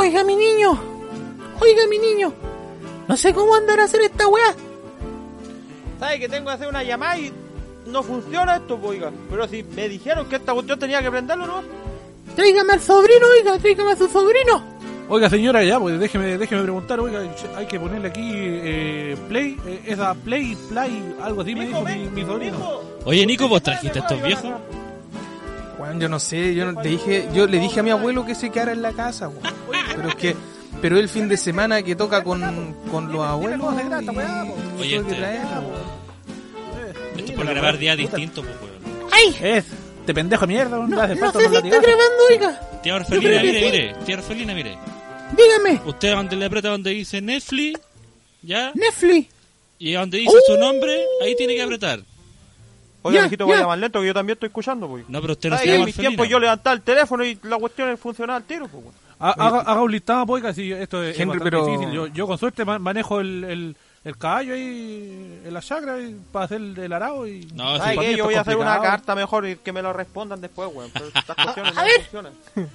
Oiga, mi niño. Oiga, mi niño. No sé cómo andar a hacer esta weá. ¿Sabes que tengo que hacer una llamada y no funciona esto, oiga? Pero si me dijeron que esta cuestión tenía que prenderlo, ¿no? Tráigame al sobrino, oiga. Tráigame a su sobrino. Oiga, señora, ya, pues déjeme, déjeme preguntar, oiga, hay que ponerle aquí eh, play, eh, esa play, play, algo así me dijo mi, mi sobrino. Oye, Nico, ¿vos trajiste a estos viejos? Weón, yo no sé, yo no- le dije, yo le dije a mi abuelo que se quedara en la casa, weón. Pero es que, pero el fin de semana que toca con, con los abuelos, y- y Oye, este- weón. Esto es por grabar días distintos, pues, weón. ¡Ay! Es, te pendejo de mierda, no, No, hace no sé si está grabando, oiga. Tía Orfelina, mire, mire. Tía Orfelina, mire. Dígame. Usted donde le aprieta donde dice Netflix, ¿ya? Netflix. Y donde dice su nombre, ahí tiene que apretar. Oiga, Ya, mijito, ya. vaya más lento que yo también estoy escuchando, pues. No, pero usted no ¿Sabes se que en Orfelina. tiempos yo levantaba el teléfono y la cuestión funcionaba al tiro, pues, Haga, haga un listado, pues, si esto es, es Henry, bastante pero- difícil. Yo, yo con suerte ma- manejo el, el, el caballo ahí en la chacra y para hacer el, el arado y... No, ¿Sabes sí, qué? esto Yo voy es a hacer una carta mejor y que me lo respondan después, weón. Pero estas cuestiones A no ver. funcionan.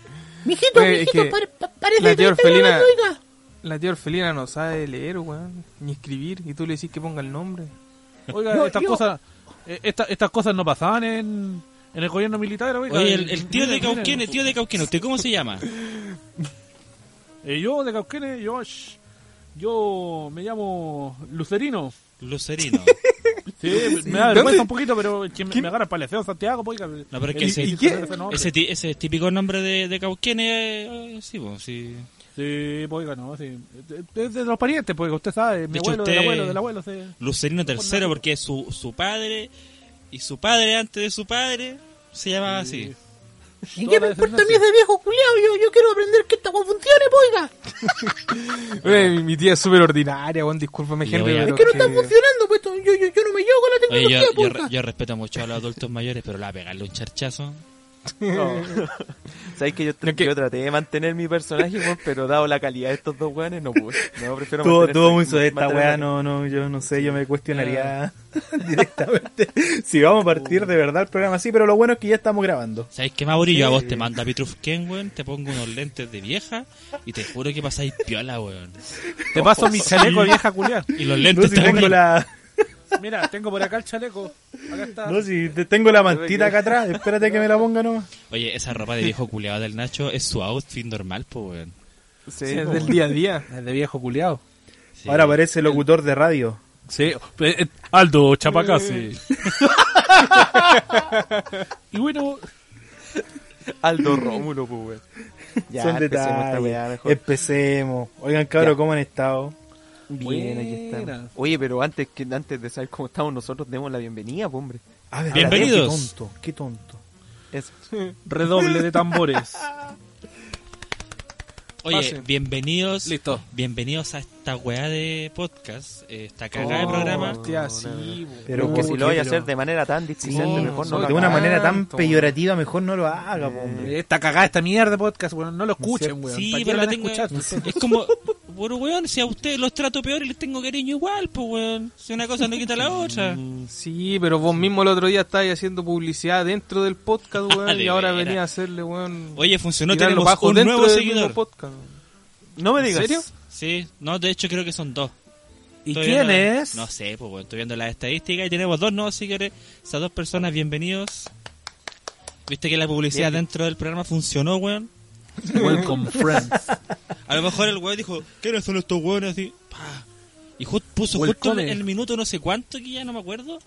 Mijito, Oye, es mijito, que pare- pa- parece la que tía Orfelina-. La tía Orfelina no sabe leer, weón, ni escribir, y tú le decís que ponga el nombre. Oiga, Yo- estas yo- cosas esta- estas cosas no pasaban en, en el gobierno militar, oiga. Oye, el, el tío de. Cauquenes, tío de Cauquenes, ¿usted cómo se llama? Eh, yo de Cauquenes, yo, yo me llamo Lucerino. Lucerino. Sí, me da vergüenza un poquito, pero que me, me agarra el Liceo Santiago, pues, oiga. No, pero es que Eh, ese- ese ese típico nombre de, de Cauquenes, eh, sí, pues, sí. Sí, pues, no, sí. Es de los parientes, pues, usted sabe, mi De hecho, abuelo, usted- del abuelo, del abuelo, sí. Lucerino tercero porque es su, su padre y su padre antes de su padre se llamaba así. ¿Y qué me importa a mí ese viejo culiao? Yo, yo quiero aprender que esta weá funcione, po, oiga. Oye, mi, mi tía es súper ordinaria, weón, discúlpame, a- Es que no está funcionando, pues yo, yo, yo no me llevo con la Oye, yo, tecnología, po, yo, yo respeto mucho a los adultos mayores, pero la pegarle un charchazo. ¿Sabes que yo, No, que- yo traté de mantener mi personaje, weón, pero dado la calidad de estos dos weones, no pude. No, prefiero Tuvo, mantener- tuvo muy suave esta weá, no, no, yo no sé, yo me cuestionaría directamente si vamos a partir de verdad el programa así, pero lo bueno es que ya estamos grabando. ¿Sabes qué, Mauri? Yo a vos te mando a Pitrufken, weón, te pongo unos lentes de vieja y te juro que pasáis piola, weón. Te paso mi chaleco vieja culiar. Y los No, lentes si tengo la, Mira, tengo por acá el chaleco. Acá está. no, si te- tengo la mantita acá atrás, espérate que me la ponga nomás. Oye, esa ropa de viejo culeado del Nacho es su outfit normal, pues, weón. Sí, Sí, es po, del día a día. Es de viejo culiado. Sí. Ahora parece locutor de radio. Sí, eh, eh, Aldo Chapacase. y bueno, Aldo Rómulo, pues, weón. Ya, Son empecemos esta weá mejor. Empecemos. Oigan, cabros. ¿cómo han estado? Bien, aquí Buena. estamos. Oye, pero antes que antes de saber cómo estamos nosotros, demos la bienvenida, pues, hombre. A ver, Bienvenidos. Qué tonto, qué tonto. Eso. redoble de tambores. Oye, Pase. bienvenidos. Listo. Bienvenidos a esta weá de podcast, eh, esta cagada de programa. Hostia, sí, bo. Pero que si lo voy a hacer de manera tan displicente, Sí, mejor no no, lo De una haga. manera tan tanto. peyorativa, mejor no lo haga, po, hombre. Esta cagada, esta mierda de podcast, weón, no lo escuchen, weón. Sí, ¿Para qué pero la la van a tengo. escuchar? Es como, bueno, weón, si a ustedes los trato peor y les tengo cariño igual, pues, weón. Si una cosa no quita la otra. Sí, pero vos mismo el otro día estabas haciendo publicidad dentro del podcast, weón, Ah, y ahora venía a hacerle, weón. Oye, funcionó, tenemos bajo un nuevo seguidor. podcast. No me ¿En digas. serio? Sí, no, de hecho creo que son dos. ¿Y Estoy quién viendo- es? No sé, pues, weón, estoy viendo las estadísticas y tenemos dos nuevos seguidores. Esas dos personas, bienvenidos. Viste que la publicidad dentro del programa funcionó, weón. Welcome, friends. A lo mejor el weón dijo, ¿quiénes son estos weones? Así, pa. Y justo puso justo en Welcome. el minuto no sé cuánto, que ya no me acuerdo.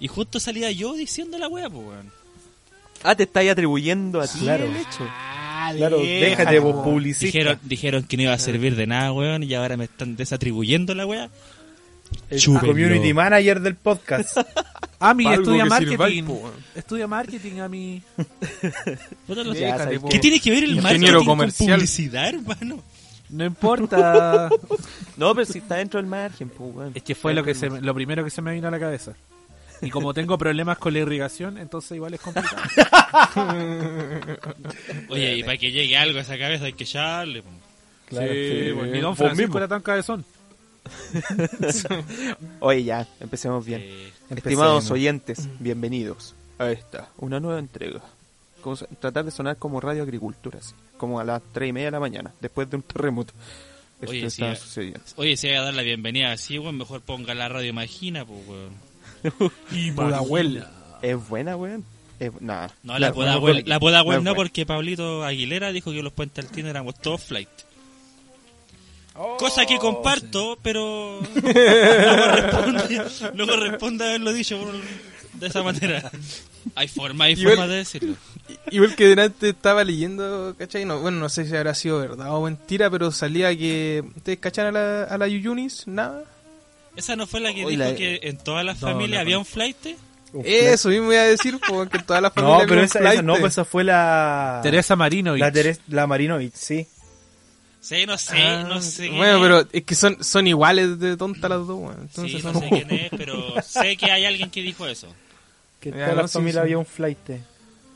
Y justo salía yo diciendo la wea, pues, weón. Ah, te estáis atribuyendo a ti Claro. el hecho. Claro, déjate vos publicista. Dijeron, dijeron que no iba a servir de nada, weón, y ahora me están desatribuyendo la wea. El Chúpenlo. community manager del podcast. Ami algo estudia marketing. Estudia marketing, Ami. ¿Qué tiene que ver el marketing comercial. con publicidad, hermano? No importa. No, pero si está dentro del margen, pues, es que fue lo que se, me- lo primero que se me vino a la cabeza. Y como tengo problemas con la irrigación, entonces igual es complicado. Oye, y para que llegue algo a esa cabeza hay que echarle. Claro, sí, sí, pues, ni Don Francisco era tan cabezón. Oye, ya, empecemos bien. Eh, Estimados oyentes, bienvenidos a esta, una nueva entrega. Como tratar de sonar como Radio Agricultura, así, como a las 3 y media de la mañana, después de un terremoto. Esto Oye, está sí, sucediendo. Oye, si hay que dar la bienvenida así, weón, mejor ponga la radio Imagina, pues, weón. ¿Es buena, weón? Nah. No, la la pueda no porque Pablito Aguilera dijo que los puentes altinos éramos todos flight. Cosa que comparto, pero no corresponde, no corresponde haberlo dicho por- de esa manera. Hay forma, hay Y forma de decirlo. Igual que delante estaba leyendo, ¿cachai? No, bueno, no sé si habrá sido verdad o mentira, pero salía que... ¿Ustedes cachan a la, a la Yuyunis? Nada. Esa no fue la que dijo la- que en todas las No, familias no había un flight. Eso mismo iba a decir, porque en todas las No, familias pero había un esa, esa flight. no, pues esa fue la. Teresa Marino. La, Teres, la Marinovich, sí. Sí, no sé, Ah, no sé. Bueno, pero es que son, son iguales de tontas las dos, weón. Entonces Sí, son... no sé quién es, pero sé que hay alguien que dijo eso. Que en toda no, la sí, familia sí. había un flight.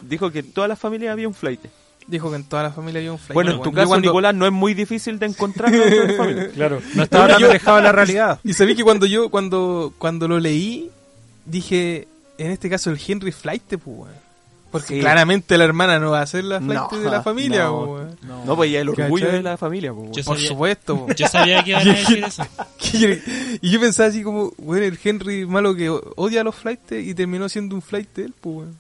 Dijo que en todas las familias había un flight. Dijo que en todas las familias había un flight. Bueno, en tu caso, cuando- Nicolás, no es muy difícil de encontrar tu familia. Claro. No estaba tan alejado de la realidad. Y sabí que cuando yo, cuando, cuando lo leí, dije, en este caso el Henry Flight, pues, weón. Porque Sí. claramente la hermana no va a ser la flight No, de la familia, no. po, weón. No, pues ya el orgullo ¿Cachai? de la familia, weón. Yo Por sabía- supuesto, po. Yo sabía que iban a decir eso. y yo pensaba así como, bueno, el Henry malo que odia a los flights y terminó siendo un flight de él, pues, weón.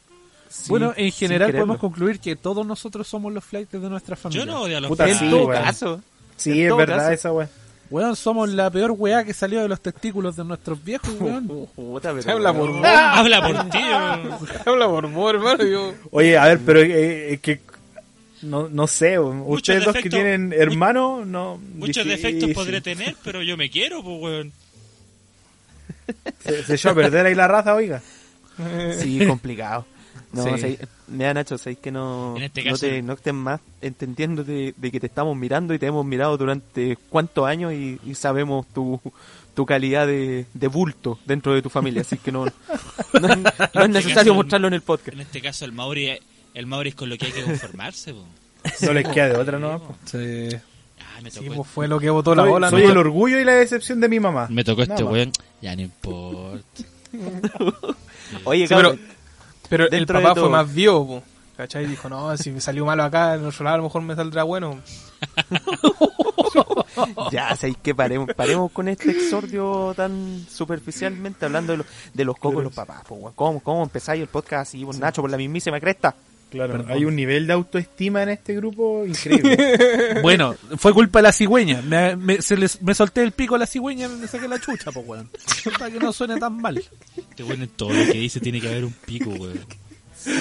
Sí, bueno, en general podemos concluir que todos nosotros somos los flights de nuestra familia. Yo no odio a los flights. En todo caso. Sí, En es verdad caso. esa weá. Weón, somos la peor weá que salió de los testículos de nuestros viejos, weón. Habla por Habla por ti. habla por vos, hermano. Yo, Oye, a ver, pero eh, es que. No, no sé, ustedes dos que tienen hermanos, no. Muchos difícil. defectos podré tener, pero yo me quiero, pues, weón. Se, se echó a perder ahí la raza, oiga. Sí, complicado. No, Sí. mira Nacho, sabéis que no, este no, te, no estés más entendiendo de, de que te estamos mirando y te hemos mirado durante cuántos años y, y sabemos tu, tu calidad de, de bulto dentro de tu familia, así que no, no, es- no es necesario mostrarlo en el podcast. En este caso, el Mauri, el Mauri es con lo que hay que conformarse, po. No les queda de otra, ¿no? Sí. Ah, me sí, tocó, pues fue lo que votó la Soy, bola, soy el orgullo y la decepción de mi mamá. me tocó Nada este más. weón. Ya no importa. Oye, Sí, cabrón, Pero el Dentro de papá fue más vivo. ¿Cachai? Dijo, no, si me salió malo acá, en otro lado a lo mejor me saldrá bueno. ya sabéis que paremos, paremos con este exordio tan superficialmente hablando de, los de los cocos de los papás. ¿Cómo, ¿Cómo empezáis el podcast así, vos, Nacho, por la mismísima cresta? Claro, hay un nivel de autoestima en este grupo increíble. Bueno, fue culpa de la cigüeña. Me, me- se les- me solté el pico a la cigüeña y me saqué la chucha, pues, weón. Para que no suene tan mal. Este weón en todo lo que dice tiene que haber un pico, weón.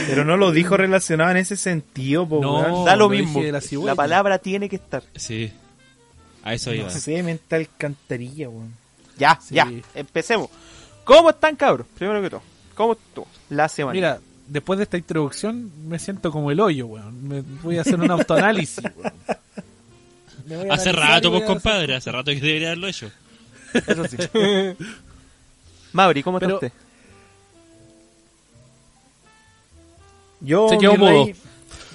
Pero no lo dijo relacionado en ese sentido, po, No. weón. da lo lo mismo. la palabra tiene que estar. Sí. A eso iba. No sé, mental cantarilla, weón. Ya, Sí. ya, empecemos. ¿Cómo están, cabros? Primero que todo, ¿cómo estuvo la semana? Mira, después de esta introducción me siento como el hoyo, weón. Me voy a hacer un autoanálisis, weón. Hace rato, voy pues, compadre. Hace rato que debería haberlo hecho. eso sí. Mauri, ¿cómo Pero- está usted? Yo, Se quedó mi mudo. rey,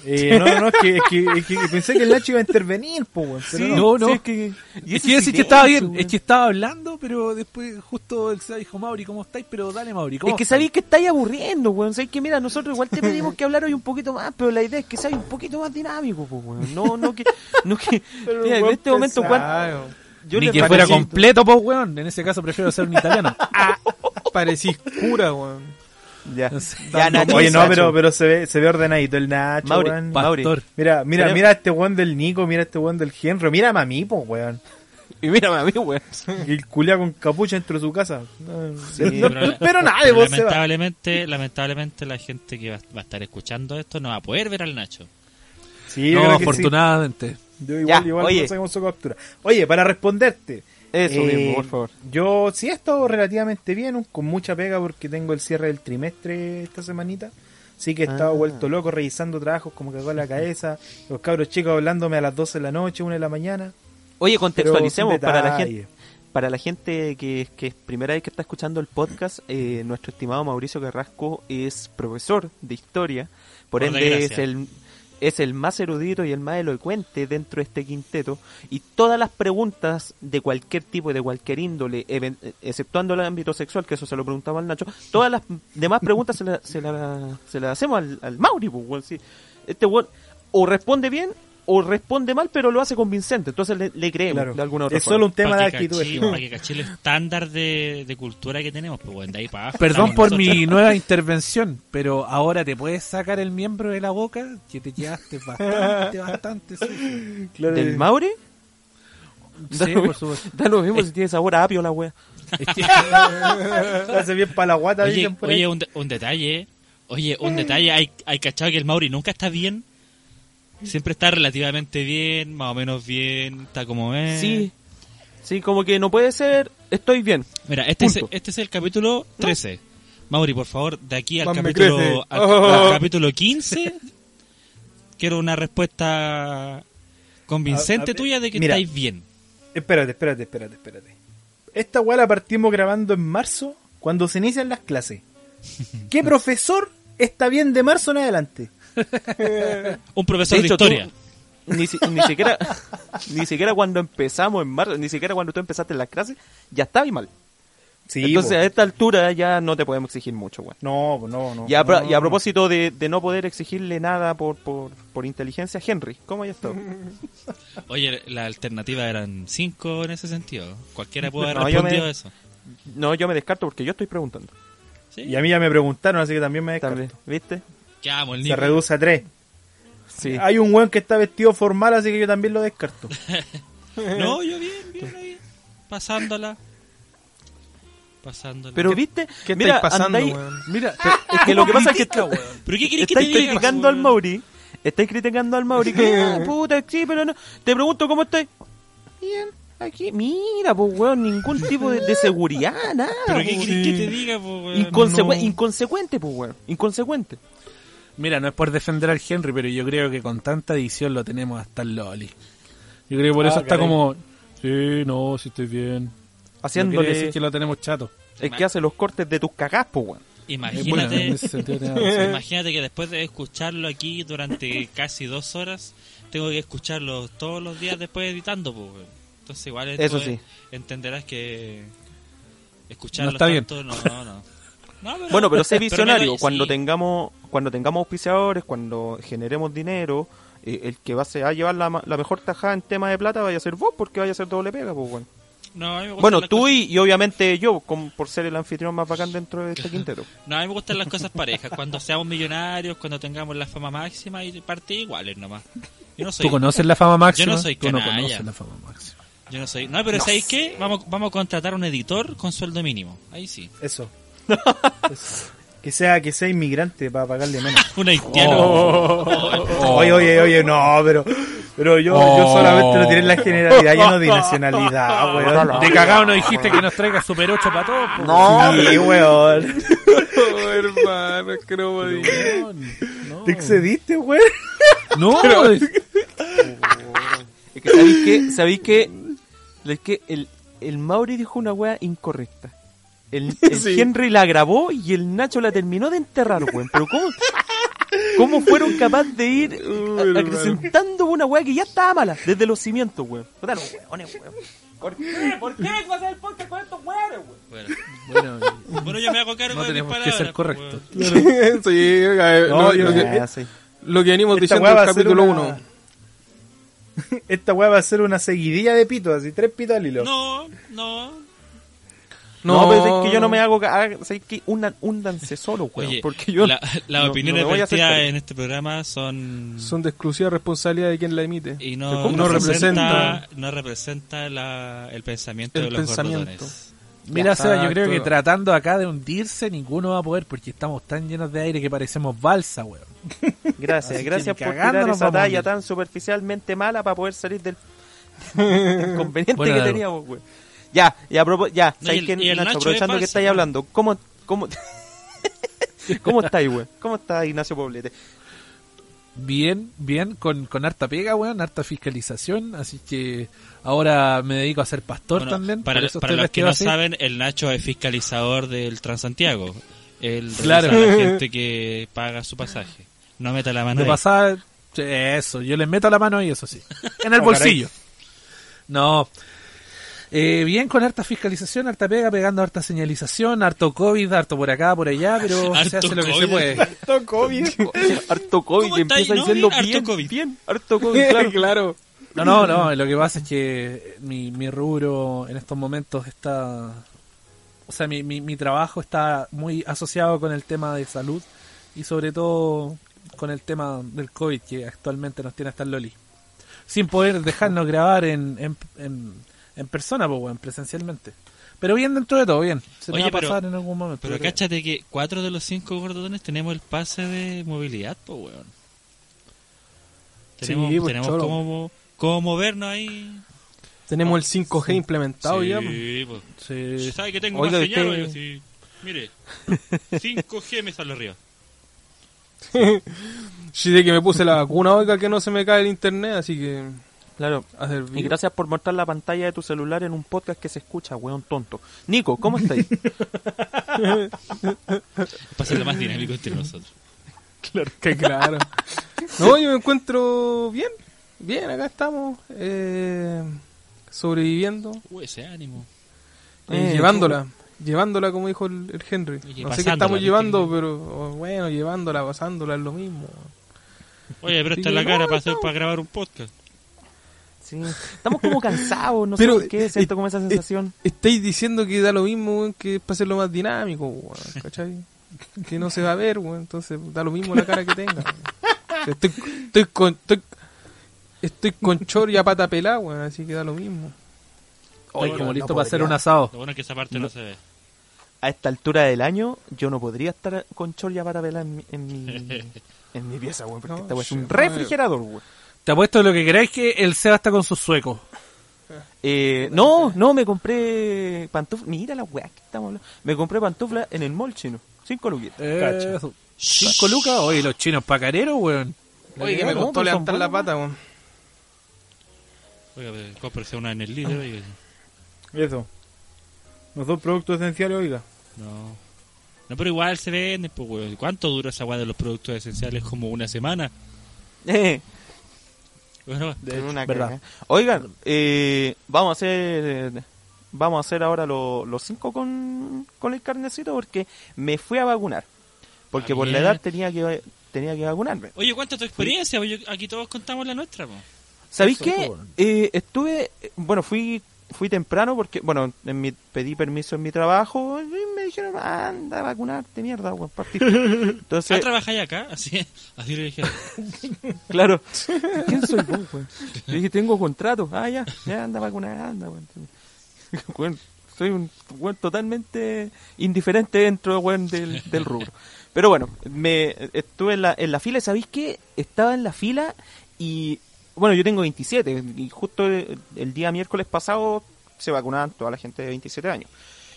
eh, no, no, es que, es que, es que pensé que el Nacho iba a intervenir, po, weón. Pero no. no. Sí, es que, y Es que decir que estaba bien, weón. es que estaba hablando, pero después justo el dijo, Mauri, ¿cómo estáis? Pero dale, Mauri, ¿cómo Es que estáis?" sabéis que estáis aburriendo, weón. Sabéis que, mira, nosotros igual te pedimos que hablar hoy un poquito más, pero la idea es que sea un poquito más dinámico, pues, weón. No, no que. No que mira, en este momento, pesado. ¿cuán- Claro. yo Ni que fuera completo, pues, weón. En ese caso prefiero ser un italiano. Parecís cura, weón. Ya, No sé. ya, Nacho, Oye, no, Nacho. pero, pero se ve, se ve ordenadito el Nacho, Mauri, weón. Mauri. Mira, mira, Pero- mira este weón del Nico, mira este weón del Henry, mira a mí, po, weón. Y mírame a mí, weón. Y el culia con capucha dentro de su casa. No, Sí, no- pero- nada de Pero vos, lamentablemente, lamentablemente la gente que va, va a estar escuchando esto no va a poder ver al Nacho. Sí, no, sí. afortunadamente. Yo igual, Ya, igual oye. no sé cómo su captura. Oye, para responderte, Eso Eh, mismo, por favor. Yo sí he estado relativamente bien, con mucha pega porque tengo el cierre del trimestre esta semanita. Sí que he estado Ah. vuelto loco revisando trabajos como que con la cabeza. Los cabros chicos hablándome a las 12 de la noche, 1 de la mañana. Oye, contextualicemos para la gente. Para la gente que, que es primera vez que está escuchando el podcast, eh, nuestro estimado Mauricio Carrasco es profesor de historia, por, Por ende desgracia. es el, es el más erudito y el más elocuente dentro de este quinteto, y todas las preguntas de cualquier tipo y de cualquier índole, exceptuando el ámbito sexual, que eso se lo preguntaba al Nacho, todas las demás preguntas se las se la, se las hacemos al, al Mauri, pues, sí. Este weón o responde bien o responde mal, pero lo hace convincente, entonces le, le creemos Claro. de alguna otra Es forma. solo un tema de actitud. Para que caché el estándar de, de cultura que tenemos, pues bueno, de ahí para abajo. Perdón por mi nueva intervención, pero ahora te puedes sacar el miembro de la boca que te quedaste bastante, bastante sucio. Claro, ¿Del eh, Mauri? Da Sí, lo, por mismo- supuesto. da lo mismo si tiene sabor a apio la wea. Hace bien para la guata, Oye, oye un, de- un detalle, oye, un detalle, hay, hay cachado que el Mauri nunca está bien. Siempre está relativamente bien, más o menos bien, está como es. Sí, sí, como que no puede ser, estoy bien. Mira, este es, este es el capítulo 13. Mauri, por favor, de aquí al Más capítulo al, Oh. al capítulo 15 quiero una respuesta convincente A- a- tuya de que mira. estáis bien. Espérate, espérate, espérate, espérate. Esta weá la partimos grabando en marzo, cuando se inician las clases. ¿Qué profesor está bien de marzo en adelante? Un profesor de, De hecho, tú- historia. Ni, si- ni siquiera ni siquiera cuando empezamos en marzo, ni siquiera cuando tú empezaste en las clases, ya estaba mal. Sí, Entonces a esta altura ya no te podemos exigir mucho, weón. No, no, no. Y a, no, y a propósito de, de no poder exigirle nada por, por, por inteligencia, Henry, ¿cómo hay estado? Oye, la alternativa eran cinco en ese sentido. Cualquiera puede haber No, respondido me- a eso. No, yo me descarto porque yo estoy preguntando. ¿Sí? Y a mí ya me preguntaron, así que también me descarto. También, ¿Viste? El Se reduce a tres. Sí. Hay un weón que está vestido formal, así que yo también lo descarto. No, yo bien, bien ahí. Pasándola. Pasándola. Pero viste, ¿Qué mira, estáis pasando, andáis- weón? Mira, es que lo que pasa es que ¿Pero qué querés que te estáis diga? criticando al? Mauri, estáis criticando al Mauri que ah, puta, sí, pero no. Te pregunto cómo estás. Bien, aquí, mira, pues weón, ningún tipo de, de seguridad, nada. ¿Pero qué pues. querés que te diga, po, weón? Inconsecu- No. Inconsecuente, pues weón, inconsecuente. Mira, no es por defender al Henry, pero yo creo que con tanta edición lo tenemos hasta el Loli. Yo creo que por Ah, eso está caray. como, sí, no, si estoy bien. No quiere Haciéndole decir que lo tenemos chato. es que hace los cortes de tus cagás, pues weón. Imagínate, imagínate que después de escucharlo aquí durante casi dos horas, tengo que escucharlo todos los días después editando, po, weón. Entonces igual Eso sí. entenderás que escucharlo No está bien. tanto, no, no, no. No, pero- Bueno, pero sé visionario. doy- cuando sí. tengamos cuando tengamos auspiciadores, cuando generemos dinero, eh, el que va a, ser- a llevar la, mejor tajada en tema de plata vaya a ser vos, porque vaya a ser doble pega, pues bueno. No, a mí me gustan Bueno, las tú y, y obviamente yo, por ser el anfitrión más bacán dentro de este quintero. No, a mí me gustan las cosas parejas. Cuando seamos millonarios, cuando tengamos la fama máxima y parte iguales nomás. Yo no soy. ¿Tú conoces la fama máxima? Yo no soy Tú no canalla. conoces la fama máxima. Yo no soy. No, pero ¿sabéis qué? Vamos, vamos a contratar un editor con sueldo mínimo. Ahí sí. Eso. Que sea, que sea inmigrante para pagarle menos. Un haitiano. Oh. Oye, oye, oye, no, pero, pero yo, yo solamente lo tiré en la generalidad, yo no di nacionalidad, weón. De cagado no dijiste que nos traiga Super 8 para todos. No, sí, weón. Oh, hermano, es que no podía. Te excediste, weón. No, Es que sabéis que, sabéis que, es que el, el Mauri dijo una wea incorrecta. El, el Sí. Henry la grabó y el Nacho la terminó de enterrar, weón. Pero ¿cómo, cómo fueron capaces de ir a- acrecentando una wea que ya estaba mala desde los cimientos, weón? Weones. ¿Por qué? ¿Por qué vas a hacer el podcast con estos weones, weón? Bueno, bueno, bueno, yo me hago cargo No de mis tenemos que palabras. ser pues, correctos. weón. sí, No, yo no- que, Ah, sí. lo que venimos Esta diciendo weá en el capítulo una- 1. Esta weá va a ser una seguidilla de pitos, así, tres pitos al hilo. No, no. No, pero es que yo no me hago. ca- ah, ¿sabes qué? Una, úndanse solo, weón. Oye, porque yo. la- las no- opiniones no en este programa son. Son de exclusiva responsabilidad de quien la emite. y no, no representa no representa la, el pensamiento El de los pensamiento. gordones. Mira, Seba, yo creo que tratando acá de hundirse, ninguno va a poder porque estamos tan llenos de aire que parecemos balsa, weón. Gracias, que gracias por tirar esa talla tan superficialmente mala para poder salir del, del inconveniente Bueno, que teníamos, güey. Ya, ya, propo- ya. No, ¿sabes y el- y el Nacho? Nacho aprovechando es que estáis hablando, ¿cómo, cómo, cómo estáis, güey? ¿Cómo está Ignacio Poblete? Bien, bien, con, con harta pega, weón, harta fiscalización, así que ahora me dedico a ser pastor Bueno, también. para por eso para estoy los que no así. saben, el Nacho es fiscalizador del Transantiago. Él revisa Claro. la gente que paga su pasaje. No meta la mano De ahí. eso, yo les meto la mano ahí, eso sí. En el Oh, bolsillo. No. Eh, bien con harta fiscalización, harta pega, pegando harta señalización, harto COVID, harto por acá, por allá, pero se hace lo que COVID. se puede. Harto COVID. Harto COVID, empieza No, diciendo bien, harto bien, COVID. bien, harto COVID, claro. claro. No, no, no, lo que pasa es que mi, mi rubro en estos momentos está... O sea, mi, mi, mi trabajo está muy asociado con el tema de salud y sobre todo con el tema del COVID que actualmente nos tiene hasta el Loli. Sin poder dejarnos grabar en, en, en, en persona, pues, weón, presencialmente. Pero bien dentro de todo, bien. Se me Oye, va a pero- pasar en algún momento. Pero cáchate que cuatro de los cinco gordones tenemos el pase de movilidad, pues, weón. Tenemos, Sí, pues, tenemos cholo. cómo, cómo movernos ahí. Tenemos el 5G implementado ya. po. Sí, pues. Sí. ¿Sabe que tengo Oiga, más señal? usted- Oiga, sí. Mire, 5G me sale arriba. Sí, de que me puse la vacuna, oiga, que no se me cae el internet, así que Claro. a hacer Y gracias por mostrar la pantalla de tu celular en un podcast que se escucha, weón tonto. Nico, ¿cómo estáis? Para ser lo más dinámico entre nosotros. Claro, que claro. No, yo me encuentro bien, bien, acá estamos, eh, sobreviviendo, Uy, ese ánimo. eh, Eh, llevándola, llevándola como dijo el, el Henry. Oye, no sé qué estamos llevando, pero oh, bueno, llevándola, pasándola es lo mismo. Oye, pero Sí, esta es la no, cara para, hacer, no. para grabar un podcast. Sí. Estamos como cansados, no Pero, sé por qué, siento eh, como esa eh, sensación. Estáis diciendo que da lo mismo, que es para hacerlo más dinámico, weón, ¿cachai? Que no se va a ver, weón, entonces da lo mismo la cara que tenga. weón. Estoy, estoy con estoy, estoy con chor y a pata pelada, weón, así que da lo mismo. Estoy como no listo para hacer un asado. Lo bueno es que esa parte no, se ve. A esta altura del año, yo no podría estar con chorya para velar en mi, en mi, en mi pieza, weón, porque No, esta es un refrigerador, weón. Te apuesto lo que queráis que el Seba está con sus suecos. Eh, no, no, me compré pantuflas. Mira la weá que estamos hablando. Me compré pantuflas en el mall chino. Cinco luquitas. Eso. Cinco lucas, oye, los chinos pacareros, weón. Oye, que me costó son levantar la pata, weón. Oiga, pues, cómprese una en el líder, oiga. Eso. Los dos productos esenciales, oiga. No. No, pero igual se venden, pues, weón. ¿Cuánto dura esa weá de los productos esenciales? Como una semana. Eh, En una verdad. Oigan, eh, vamos a hacer vamos a hacer ahora lo- los cinco con, con el carnecito porque me fui a vacunar. Porque Ah, por la edad tenía que tenía que vacunarme. Oye, ¿cuánta es tu experiencia? Pues yo- aquí todos contamos la nuestra, pues. ¿Sabéis qué? bueno. Eh, estuve, eh, bueno, fui fui temprano porque, bueno, en mi, pedí permiso en mi trabajo y me dijeron, anda a vacunarte, mierda, weón, partí. ¿Ah, Entonces, trabajáis acá? Así, así le dije. claro, ¿quién soy vos, weón? Yo dije, tengo contrato, ah, ya, ya, anda a vacunar, anda, weón. Weón, soy un weón totalmente indiferente dentro, weón, del, del rubro. Pero bueno, me estuve en la, en la fila, ¿sabéis qué? Estaba en la fila y, bueno, yo tengo 27 y justo el, el día miércoles pasado se vacunaban toda la gente de 27 años.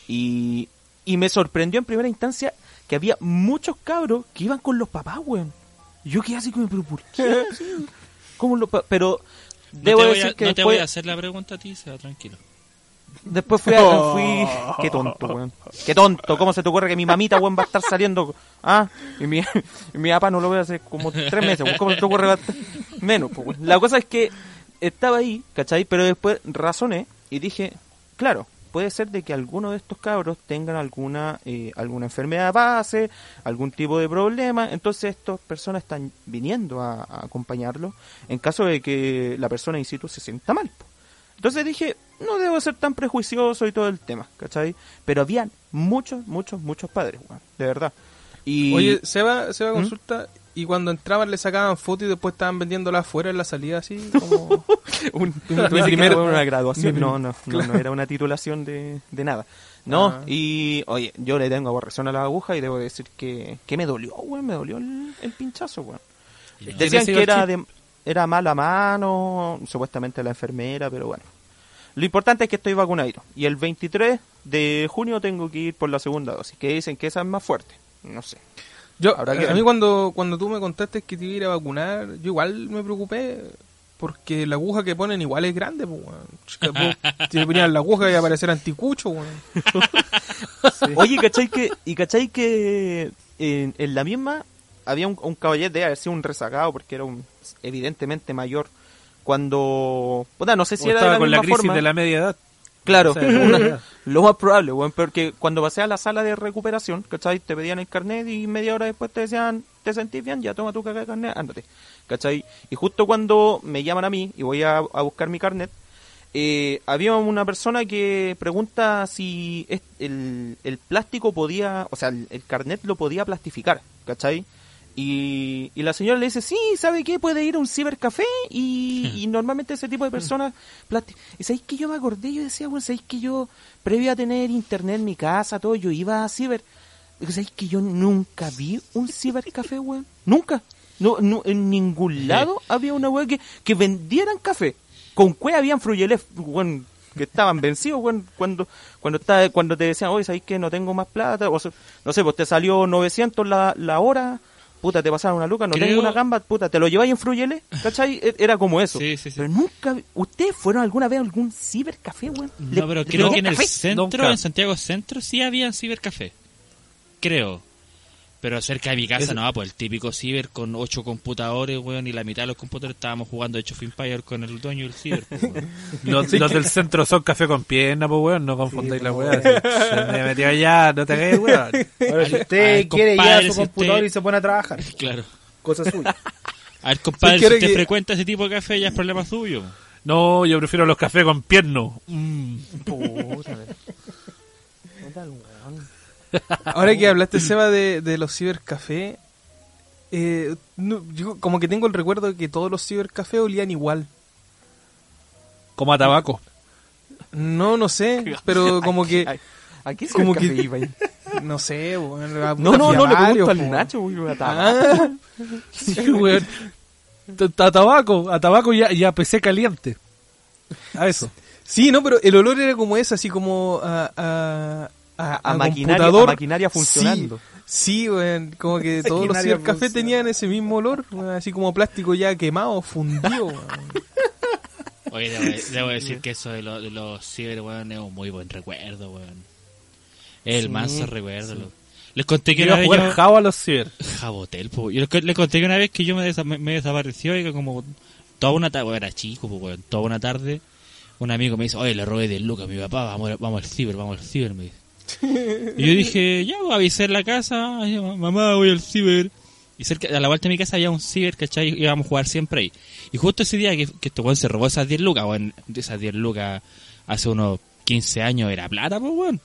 Y, y me sorprendió en primera instancia que había muchos cabros que iban con los papás, weón. Y Yo quedé así como, pero ¿por qué? ¿Cómo los pa- Pero No, debo te voy, decir a, que no te voy a hacer la pregunta a ti, se va tranquilo. Después fui a... Fui... Qué tonto, weón. Qué tonto. ¿Cómo se te ocurre que mi mamita, weón, va a estar saliendo? Ah, y mi, y mi papá no lo ve hace como tres meses, weón. ¿Cómo se te ocurre? va a estar- Menos, pues, weón. La cosa es que estaba ahí, ¿cachai? Pero después razoné y dije, claro, puede ser de que alguno de estos cabros tengan alguna eh, alguna enfermedad base, algún tipo de problema, entonces estas personas están viniendo a, a acompañarlo en caso de que la persona in situ se sienta mal. po. Entonces dije, no debo ser tan prejuicioso y todo el tema, ¿cachai? Pero habían muchos, muchos, muchos padres, weón, de verdad. Y Oye, se va, se va a ¿Mm? consulta y cuando entraban le sacaban fotos y después estaban vendiéndola afuera en la salida así como... un, primer- una graduación, mi- no, no, no, no era una titulación de, de nada. No, Ah. y oye, yo le tengo aborreción a la aguja y debo decir que, que me dolió, weón, me dolió el, el pinchazo, weón. Decían que era de, era mala mano, supuestamente la enfermera, pero bueno. Lo importante es que estoy vacunado. Y el 23 de junio tengo que ir por la segunda dosis, que dicen que esa es más fuerte. No sé. Yo, Habrá que a mí cuando, cuando tú me contaste que te iba a ir a vacunar, yo igual me preocupé porque la aguja que ponen igual es grande, pues, Si me ponían la aguja iba a parecer anticucho, weón. Oye, ¿cachai que, y cachai que en, en la misma había un, un caballero, de haber sido un rezagado porque era un evidentemente mayor. Cuando, puta, no sé si O era de estaba la con la crisis forma. de la media edad. Claro, O sea, la una- verdad. lo más probable, weón, porque cuando pasé a la sala de recuperación, ¿cachai? Te pedían el carnet y media hora después te decían, ¿te sentís bien? Ya toma tu caca de carnet, ándate, ¿cachai? Y justo cuando me llaman a mí y voy a, a buscar mi carnet, eh, había una persona que pregunta si es- el, el plástico podía, o sea, el, el carnet lo podía plastificar, ¿cachai? Y, y la señora le dice, sí, ¿sabe qué? Puede ir a un cibercafé y, y normalmente ese tipo de personas... Y sabéis que yo me acordé, yo decía, bueno, sabéis que yo, previo a tener internet en mi casa, todo, yo iba a ciber... ¿Sabéis que yo nunca vi un cibercafé, weón? Nunca. No, no, en ningún lado había una weón que, que vendieran café. Con cue habían fruyeles, weón, que estaban vencidos, weón, cuando, cuando, está, cuando te decían, oye, ¿sabéis que no tengo más plata? O sea, no sé, pues te salió 900 la, la hora, puta, te pasaron una luca, no Creo- tengo una gamba, puta, te lo lleváis en fruyeles, ¿cachai? E- Era como eso. Sí, sí, sí. Pero nunca, ¿ustedes fueron alguna vez a algún cibercafé, weón? ¿Le- No, pero creo que en el café? centro, Nunca. en Santiago Centro, sí había cibercafé. Creo. Pero cerca de mi casa Ese- no, pues el típico ciber con ocho computadores, weón, y la mitad de los computadores estábamos jugando hecho Empire con el dueño del ciber. pues, weón. Los, los del centro son café con pierna, pues weón, no confundáis la weá. Se me metió allá, no te hagáis weón. Ahora, si Al- usted al quiere ir a compadre, su si computador usted- y se pone a trabajar, claro. cosa suya. A ver, compadre, Sí, si quiere usted que- frecuenta ese tipo de café, ya es problema suyo. No, yo prefiero los cafés con pierno. Mm. Puta, weón. Weón. Ahora que hablaste, Seba, de, de los cibercafés, eh, no, yo como que tengo el recuerdo de que todos los cibercafés olían igual. Como a tabaco. No, no sé, pero como que, Ay, ¿A qué como cibercafé que- iba ahí? no sé, bueno, a No, no, no, le pregunto al. Nacho, weón, a tabaco. Ah, Sí, weón. A a tabaco, a tabaco y a, y a PC caliente. A eso. sí, no, pero el olor era como ese, así como a, a, a, A maquinaria- a maquinaria funcionando. Sí, sí, como que todos los cibercafés tenían ese mismo olor, así como plástico ya quemado, fundido. Oye, debo, debo decir que eso de, lo- de los ciber, weón, es un muy buen recuerdo, weón. El Sí, manso recuerdo. lo- Les conté que Iba una vez jugar yo... Java a los ciber. Jabotel, po. Yo le, le conté que una vez que yo me, desa- me, me desapareció y que como toda una tarde, era chico, pues, weón, toda una tarde, un amigo me dice, oye, le robé de Luca a mi papá, vamos, vamos al ciber, vamos al ciber, me dice. Y yo dije, ya, pues, avisé en la casa, mamá, voy al ciber. Y cerca, a la vuelta de mi casa había un ciber, ¿cachai? Y íbamos a jugar siempre ahí. Y justo ese día que, que este weón se robó esas 10 lucas, weón, esas 10 lucas hace unos 15 años era plata, pues, weón.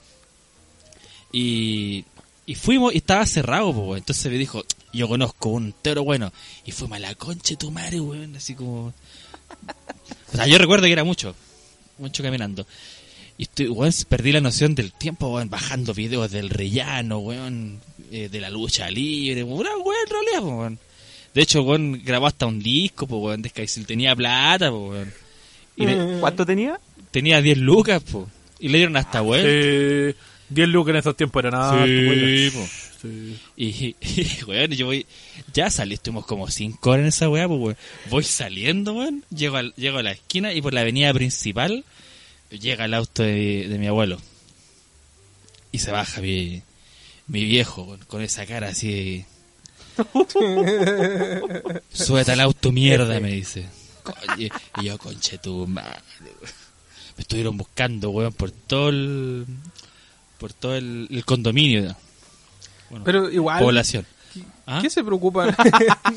Y, y fuimos y estaba cerrado, pues, weón. Entonces me dijo, yo conozco un tero bueno. Y fuimos a la concha de tu madre, weón. Así como... O sea, yo recuerdo que era mucho. Mucho caminando. Y estoy, weón, perdí la noción del tiempo, weón. Bajando videos del rellano, weón. eh, de la lucha libre. Una weón, en realidad, weón. De hecho, weón, grabó hasta un disco, pues, weón. De Sky tenía plata, pues, weón. Y le- ¿Cuánto tenía? tenía 10 lucas, pues. Y le dieron hasta weón. Eh, 10 lucas en esos tiempos era nada. Sí, pues. Sí. Y, y weón, yo voy, ya salí, estuvimos como 5 horas en esa weá, pues weón. Voy saliendo, weón, llego, al- llego a la esquina y por la avenida principal llega el auto de, de mi abuelo. Y se baja mi, mi viejo, con esa cara así. Súbete al auto, mierda, me dice. Coño, Y yo, conche tu madre, weón. Me estuvieron buscando, weón, por todo el, por todo el, el condominio. Pero igual, población. ¿Ah? ¿qué se preocupan?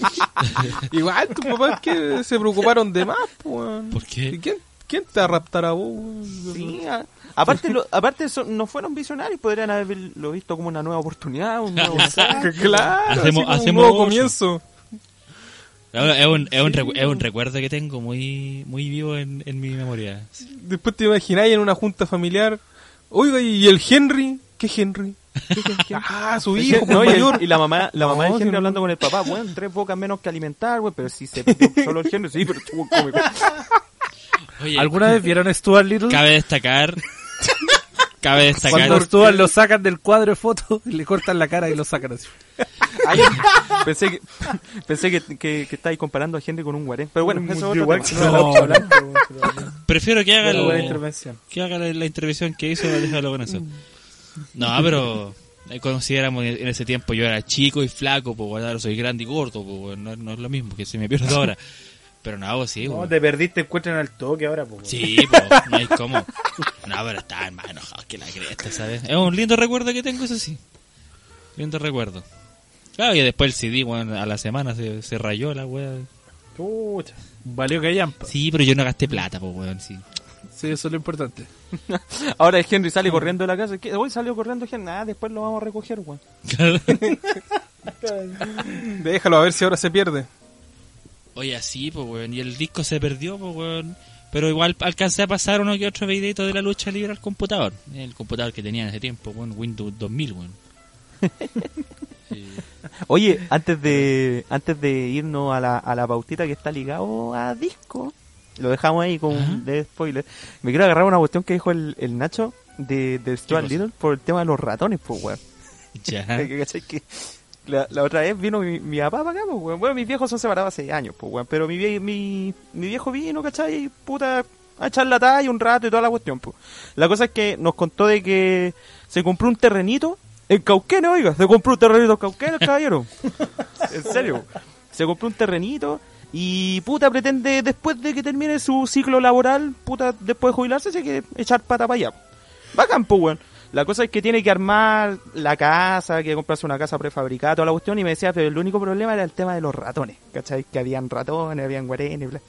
igual, tus papás que se preocuparon de más, pues. weón. ¿Por qué? ¿Y ¿Quién, ¿Quién te va a raptar a vos? Sí, a- aparte, lo- aparte son- no fueron visionarios, podrían haberlo visto como una nueva oportunidad, un nuevo mensaje. Claro, así Hacemos- como un nuevo comienzo. Es un, es, un recu- es un recuerdo que tengo muy muy vivo en, en mi memoria. Después te imagináis en una junta familiar. Oiga, ¿y el Henry? ¿Qué Henry? ah, su hijo, No, y, el- mayor. y la mamá, la mamá No, del Henry no- hablando con el papá, bueno, tres bocas menos que alimentar, güey, pero si se solo el Henry, sí, pero tú come. Oye, ¿Alguna vez vieron a Stuart Little? cabe destacar. cabe destacar. Cuando Stuart lo sacan del cuadro de fotos y le cortan la cara y lo sacan así. Ay, pensé que, pensé que, que, que estáis comparando a Henry con un guarén. Pero bueno, eso es otro Igual tema. que no, No, blanco, pero- Prefiero que haga, el- intervención. que haga la, la intervención que hizo, déjalo con eso. No, pero eh, consideramos en ese tiempo yo era chico y flaco, pues ahora soy grande y gordo, pues no, no es lo mismo que se me pierde ahora. Pero no, pues, sí, No, pues. te perdiste, encuentran al toque ahora, pues. Sí, pues, no hay cómo. No, pero estaba más enojado que la cresta, ¿sabes? Es un lindo recuerdo que tengo, eso sí. Lindo recuerdo. Claro, y después el CD, bueno, a la semana se, se rayó la wea. Pucha. Valió que llampa. Sí, pero yo no gasté plata, pues, weón, sí. Sí, eso es lo importante. Ahora el Henry sale corriendo de la casa. ¿Qué? Hoy salió corriendo Henry. Ah, después lo vamos a recoger, weón. Déjalo a ver si ahora se pierde. Oye, así, pues, weón. Y el disco se perdió, pues, weón. Pero igual alcancé a pasar uno que otro videito de la lucha libre al computador. El computador que tenía en ese tiempo, weón. Windows 2000, weón. Sí. Oye, antes de antes de irnos a la, a la pautita que está ligado a disco, lo dejamos ahí con Ajá. de spoiler. Me quiero agarrar una cuestión que dijo el, el Nacho de, de Stuart? Little por el tema de los ratones, pues, weón. Ya. la, la otra vez vino mi, mi papá para acá, pues, weón. Bueno, mis viejos son separados hace años, pues, weón. Pero mi, vie- mi, mi viejo vino, ¿cachai? Y, puta, a echar la talla un rato y toda la cuestión, pues. La cosa es que nos contó de que se compró un terrenito en Cauquenes, oiga. Se compró un terrenito en Cauquenes, caballero. en serio. Se compró un terrenito y, puta, pretende, después de que termine su ciclo laboral, puta, después de jubilarse, se que echar pata para allá. Bacán, pues, weón. La cosa es que tiene que armar la casa, que comprarse una casa prefabricada, toda la cuestión, y me decía, pero el único problema era el tema de los ratones, ¿cachai? Que habían ratones, habían guarenes, bla,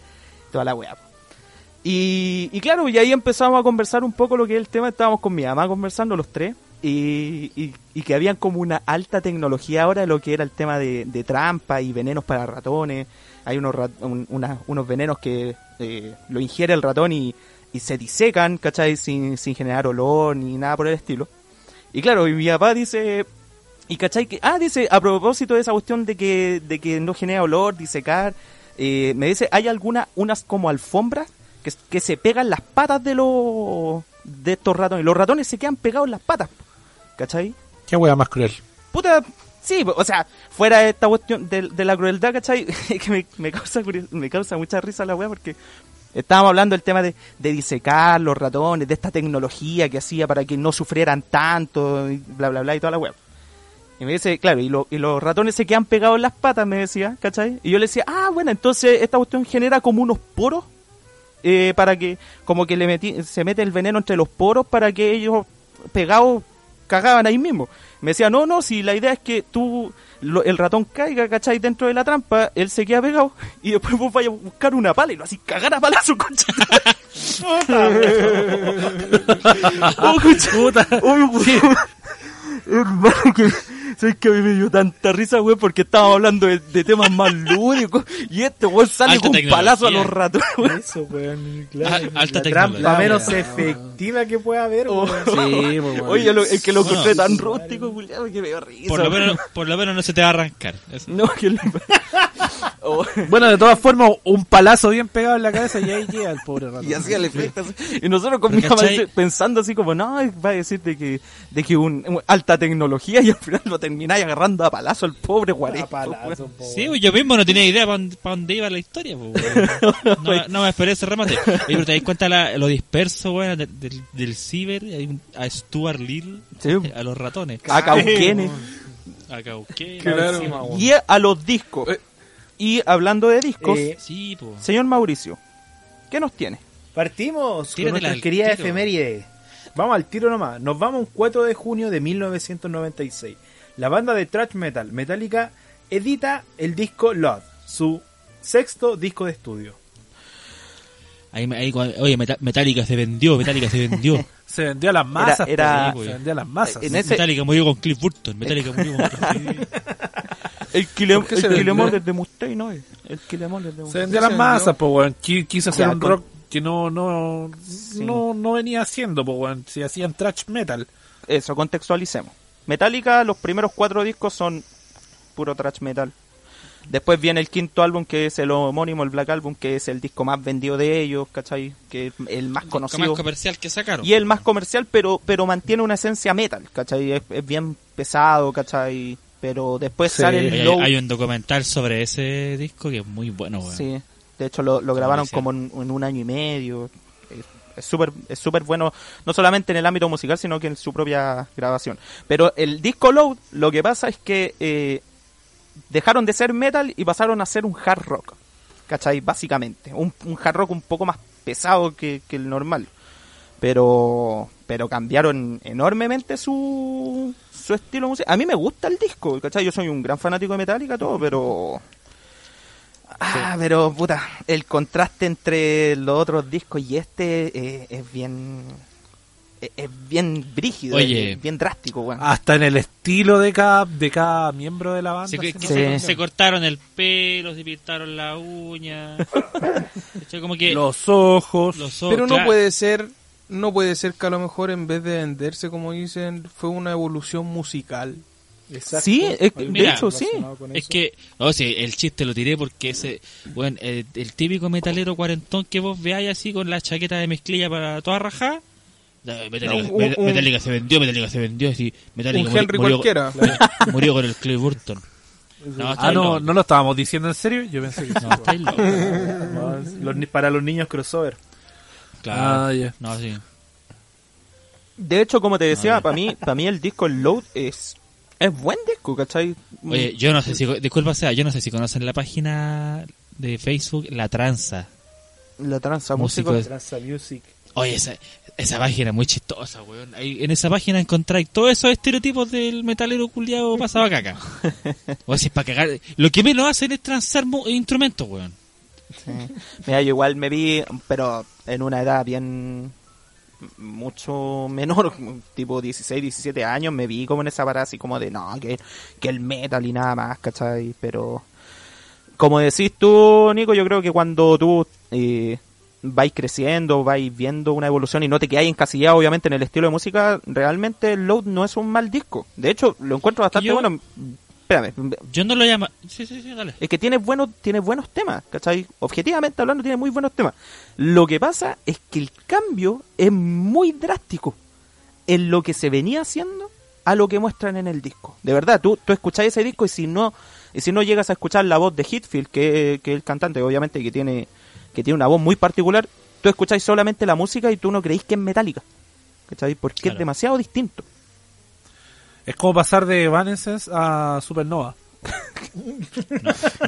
toda la weá. Y, claro, y ahí empezamos a conversar un poco lo que es el tema, estábamos con mi mamá conversando los tres, y, y, que habían como una alta tecnología ahora de lo que era el tema de, trampa y venenos para ratones. Hay unos, un- unos venenos que eh, lo ingiere el ratón y, y se disecan, ¿cachai? Sin, sin generar olor ni nada por el estilo. Y claro, y mi papá dice, y cachai que, ah, dice, a propósito de esa cuestión de que, de que no genera olor, disecar, eh, me dice, hay algunas, unas como alfombras que, que se pegan las patas de los, de estos ratones. Los ratones se quedan pegados en las patas, ¿cachai? Qué wea más cruel. Puta, sí, o sea, fuera de esta cuestión de, de la crueldad, ¿cachai? que me, me causa me causa mucha risa la weá porque estábamos hablando del tema de, de disecar los ratones, de esta tecnología que hacía para que no sufrieran tanto, y bla, bla, bla, y toda la weá. Y me dice, claro, y, lo- y los ratones se quedan pegados en las patas, me decía, ¿cachai? Y yo le decía, ah, bueno, entonces esta cuestión genera como unos poros eh, para que, como que le metí, se mete el veneno entre los poros para que ellos pegados cagaban ahí mismo. Me decía, no, no, si la idea es que tú, lo- el ratón caiga, ¿cachai? Dentro de la trampa, él se queda pegado y después vos vayas a buscar una pala y lo así cagar a palazo, concha. oh, concha. Oh, weón. Hermano, que, ¿sabes que a mí me dio tanta risa, güey? Porque estábamos hablando de, de temas más lúdicos y este güey sale Alta con palazo a los ratones, güey. Eso, weón. Claro. Al- alta la tecnología. trampa menos efectiva que pueda haber, Oh. weón. Sí, pues, weón. Oye, lo, es que lo Bueno. encontré tan rústico, culiado, que me dio risa. Por lo, güey. menos, por lo menos no se te va a arrancar. Eso. No, que le... Oh, Bueno, de todas formas, un palazo bien pegado en la cabeza y ahí llega el pobre ratón. y hacía el efecto así. Y nosotros con pensando así como, no, va a decir de que, de que un, un- alta tecnología y al final lo termináis agarrando a palazo al pobre guarejo. A palazo, po, Sí, pues, yo mismo no tenía idea para dónde, iba la historia. pues, no, no me esperé ese remate. Oye, pero te das cuenta la- lo disperso del, del, del ciber a Stuart Little, Sí. a los ratones, A Cauquenes. a Cauquenes. Claro. Y a los discos. Y hablando de discos, Eh, Sí, señor Mauricio, ¿qué nos tiene? Partimos con Tíratela nuestras al queridas tiro. efemérides. Vamos al tiro nomás. Nos vamos un 4 de junio de 1996. La banda de thrash metal Metallica edita el disco Love, su sexto disco de estudio. Ahí, ahí, cuando- oye, Meta- Metallica se vendió, Metallica se vendió. Se vendió a las masas. era- pues, se vendió a las masas. En ese- Metallica murió con Cliff Burton, Metallica murió con Cliff El Kilem- ¿Por qué el se vendió? Kilemon de Mustang, ¿no? El Kilemon de Se Mustang. vendió a las Se masas, pues, weón. Qui- Quiso hacer Ya, un con- rock que no, no, no, no venía haciendo, pues, weón. Si hacían thrash metal. Eso, contextualicemos. Metallica, los primeros cuatro discos son puro thrash metal. Después viene el quinto álbum, que es el homónimo, el Black Album, que es el disco más vendido de ellos, ¿cachai? Que es el más Más conocido. comercial que sacaron. Y el más comercial, pero pero mantiene una esencia metal, ¿cachai? Es, es bien pesado, ¿cachai? Pero después Sí. sale el hay, Low. hay un documental sobre ese disco que es muy bueno, weón. Sí, de hecho lo, lo grabaron Comercial. como en, en un año y medio. Es- súper es súper bueno, no solamente en el ámbito musical, sino que en su propia grabación. Pero el disco Load, lo que pasa es que eh, dejaron de ser metal y pasaron a ser un hard rock. ¿Cachai? Básicamente. Un, un hard rock un poco más pesado que, que el normal. Pero pero cambiaron enormemente su, su estilo musical. A mí me gusta el disco, ¿cachai? Yo soy un gran fanático de Metallica, todo, pero... Ah, pero puta, el contraste entre los otros discos y este eh, es bien... Es, es bien brígido, Oye. es bien drástico, weón. Hasta en el estilo de cada, de cada miembro de la banda. Se, cortaron el pelo, se pintaron la uña. ¿Cachai? Como que Los ojos. los ojos, Pero no claro. puede ser, no puede ser que a lo mejor en vez de venderse, como dicen, fue una evolución musical. Exacto. Sí, es- Mira, de hecho, sí. Es que, o sea, el chiste lo tiré porque ese, bueno, el, el típico metalero cuarentón que vos veáis así con la chaqueta de mezclilla para toda rajada. Metallica, Un- un- Met- Metallica se vendió, Metallica se vendió, así, Metallica Un Henry murió, cualquiera. murió con el Clay Burton. No, Ah, no, no lo estábamos diciendo en serio. Yo pensé que sí. No, estáis. No, los ni- para los niños crossover. Claro. Ah. No, sí. De hecho, como te decía, para mí, para mí el disco Load es es buen disco, ¿cachai? Oye, yo no sé si, disculpa, sea, yo no sé si conocen la página de Facebook La Tranza. la tranza músico música. Tranza Music. Oye, esa, esa página es muy chistosa, weón. Ahí, en esa página encontráis todos esos estereotipos del metalero culiado pasado a caca. O así, para cagar. Lo que menos hacen es transar mu- instrumentos, weón. Mira, yo igual me vi, pero en una edad bien mucho menor, tipo 16, 17 años, me vi como en esa parada así como de, no, que, que el metal y nada más, ¿cachai? Pero, como decís tú, Nico, yo creo que cuando tú eh, vais creciendo, vais viendo una evolución y no te quedáis encasillado, obviamente, en el estilo de música, realmente el Load no es un mal disco. De hecho, lo encuentro bastante yo- bueno. Espérame, Yo no lo llamo. Sí, sí, sí, dale. es que tiene buenos, tiene buenos temas, ¿cachai? Objetivamente hablando, tiene muy buenos temas. Lo que pasa es que el cambio es muy drástico en lo que se venía haciendo a lo que muestran en el disco. De verdad, tú, tú escuchás ese disco y si no, y si no llegas a escuchar la voz de Hitfield, que, que es el cantante, obviamente, que tiene, que tiene una voz muy particular, tú escucháis solamente la música y tú no creéis que es metálica. ¿Cachai? Porque es demasiado distinto. Es como pasar de Evanescence a Supernova.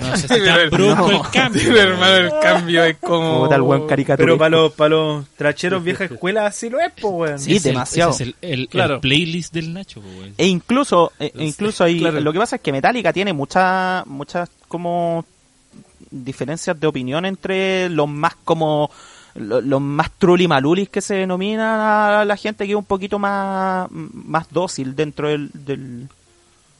No sé si tan brusco el cambio. Pero, hermano, el cambio es como... Como tal buen caricatura. Pero para los, para los tracheros vieja escuela así lo es, pues, weón. Sí, Es demasiado. ese es el, el- playlist del Nacho, pues, weón. E incluso, e- e incluso ahí, claro. lo que pasa es que Metallica tiene muchas, muchas como diferencias de opinión entre los más como lo- los más trulimalulis que se denominan a la gente que es un poquito más, más dócil dentro del, del,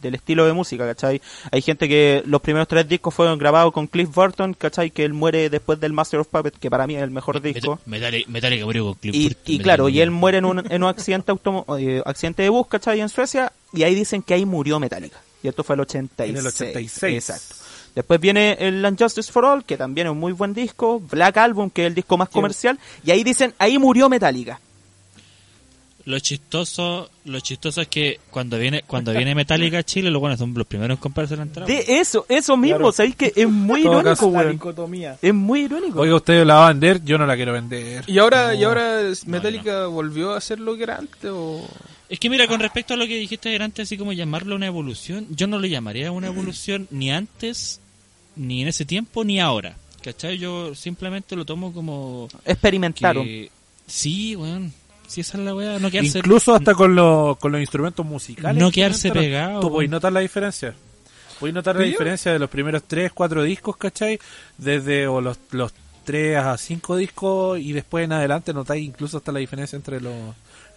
del estilo de música, ¿cachai? Hay gente que los primeros tres discos fueron grabados con Cliff Burton, ¿cachai? Que él muere después del Master of Puppets, que para mí es el mejor disco. Metallica, Metallica murió con Cliff Y, Burton, y claro, y él muere en un, en un accidente automo- eh, accidente de bus, ¿cachai? En Suecia, y ahí dicen que ahí murió Metallica. Y esto fue el 86. En el 86. Exacto. Después viene el Unjustice for All, que también es un muy buen disco. Black Album, que es el disco más comercial. Y ahí dicen, ahí murió Metallica. Lo chistoso, lo chistoso es que cuando viene, cuando viene Metallica a Chile, los buenos son los primeros en comprarse la entrada. De eso, eso mismo, Claro. ¿sabéis que es muy Todo irónico, weón? Es muy irónico. Oiga, usted la va a vender, yo no la quiero vender. Y ahora, y ahora Metallica volvió a ser lo que era antes o... Es que mira, con respecto a lo que dijiste antes, así como llamarlo una evolución, yo no lo llamaría una evolución ni antes, ni en ese tiempo, ni ahora. ¿Cachai? Yo simplemente lo tomo como Experimentaron. que... Sí, weón. Sí, esa es la weá. No quedarse... Incluso hasta con, los con los instrumentos musicales. No quedarse pegado, Tú podés notar la diferencia. Podés notar la diferencia de los primeros 3, 4 discos, ¿cachai? Desde o los, los 3 a 5 discos y después en adelante notáis incluso hasta la diferencia entre los,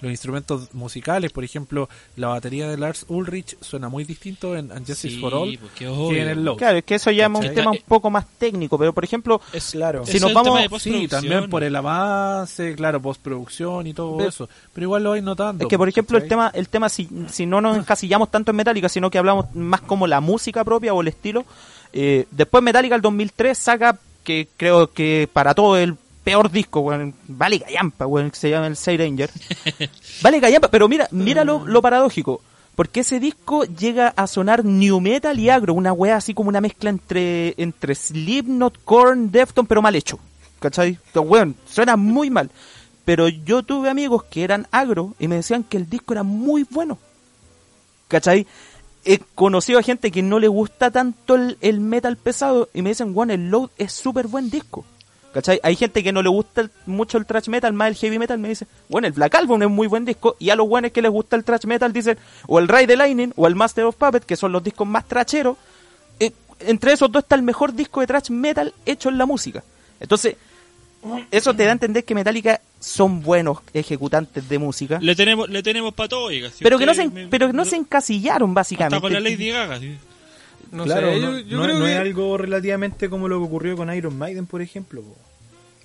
los instrumentos musicales. Por ejemplo, la batería de Lars Ulrich suena muy distinto en Justice Sí, for All porque que en el Low. Claro, es que eso ya es un tema un poco más técnico, pero por ejemplo, Es, Claro. Si nos es el vamos- Sí, también por el avance, claro, postproducción y todo Pero- eso. Pero igual lo vais notando. Es que, por ejemplo, el tema, el tema si, si no nos encasillamos tanto en Metallica, sino que hablamos más como la música propia o el estilo, Eh, después Metallica el 2003 saca, que creo que para todo el peor disco, weón, vale callampa, weón, que se llama el Say Ranger. vale callampa, pero mira, mira lo, lo paradójico. Porque ese disco llega a sonar new metal y agro, una wea así como una mezcla entre, entre Slipknot, Korn, Defton, pero mal hecho. ¿Cachai? Weón, suena muy mal. Pero yo tuve amigos que eran agro y me decían que el disco era muy bueno. ¿Cachai? He conocido a gente que no le gusta tanto el, el metal pesado y me dicen, bueno, el Load es súper buen disco. ¿Cachai? Hay gente que no le gusta el- mucho el thrash metal, más el heavy metal, me dice, bueno, el Black Album es muy buen disco, y a los buenos que les gusta el thrash metal dicen, o el Ride the Lightning, o el Master of Puppets, que son los discos más tracheros, eh, entre esos dos está el mejor disco de thrash metal hecho en la música. Entonces, eso te da a entender que Metallica son buenos ejecutantes de música, Le tenemos, le tenemos para todo, oiga. Si pero que no se, me- pero que no se encasillaron Hasta básicamente. con la Lady Gaga, sí. No claro, sé, no, yo, yo no- creo no que, es algo relativamente como lo que ocurrió con Iron Maiden, por ejemplo. po.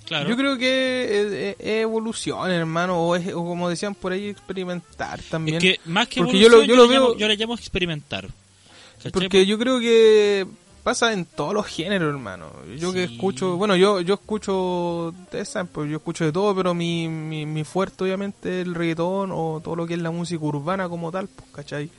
Claro. yo creo que es, es- es evolución, hermano, o, es, o como decían por ahí, experimentar también. Es que más que Porque yo lo- evolución, yo lo le llamo- veo- yo le llamo experimentar. ¿Cachai? Porque yo creo que pasa en todos los géneros, hermano. Yo que escucho, bueno, yo yo escucho, pues yo escucho de todo, pero mi, mi, mi fuerte obviamente es el reggaetón o todo lo que es la música urbana como tal, pues, ¿cachai?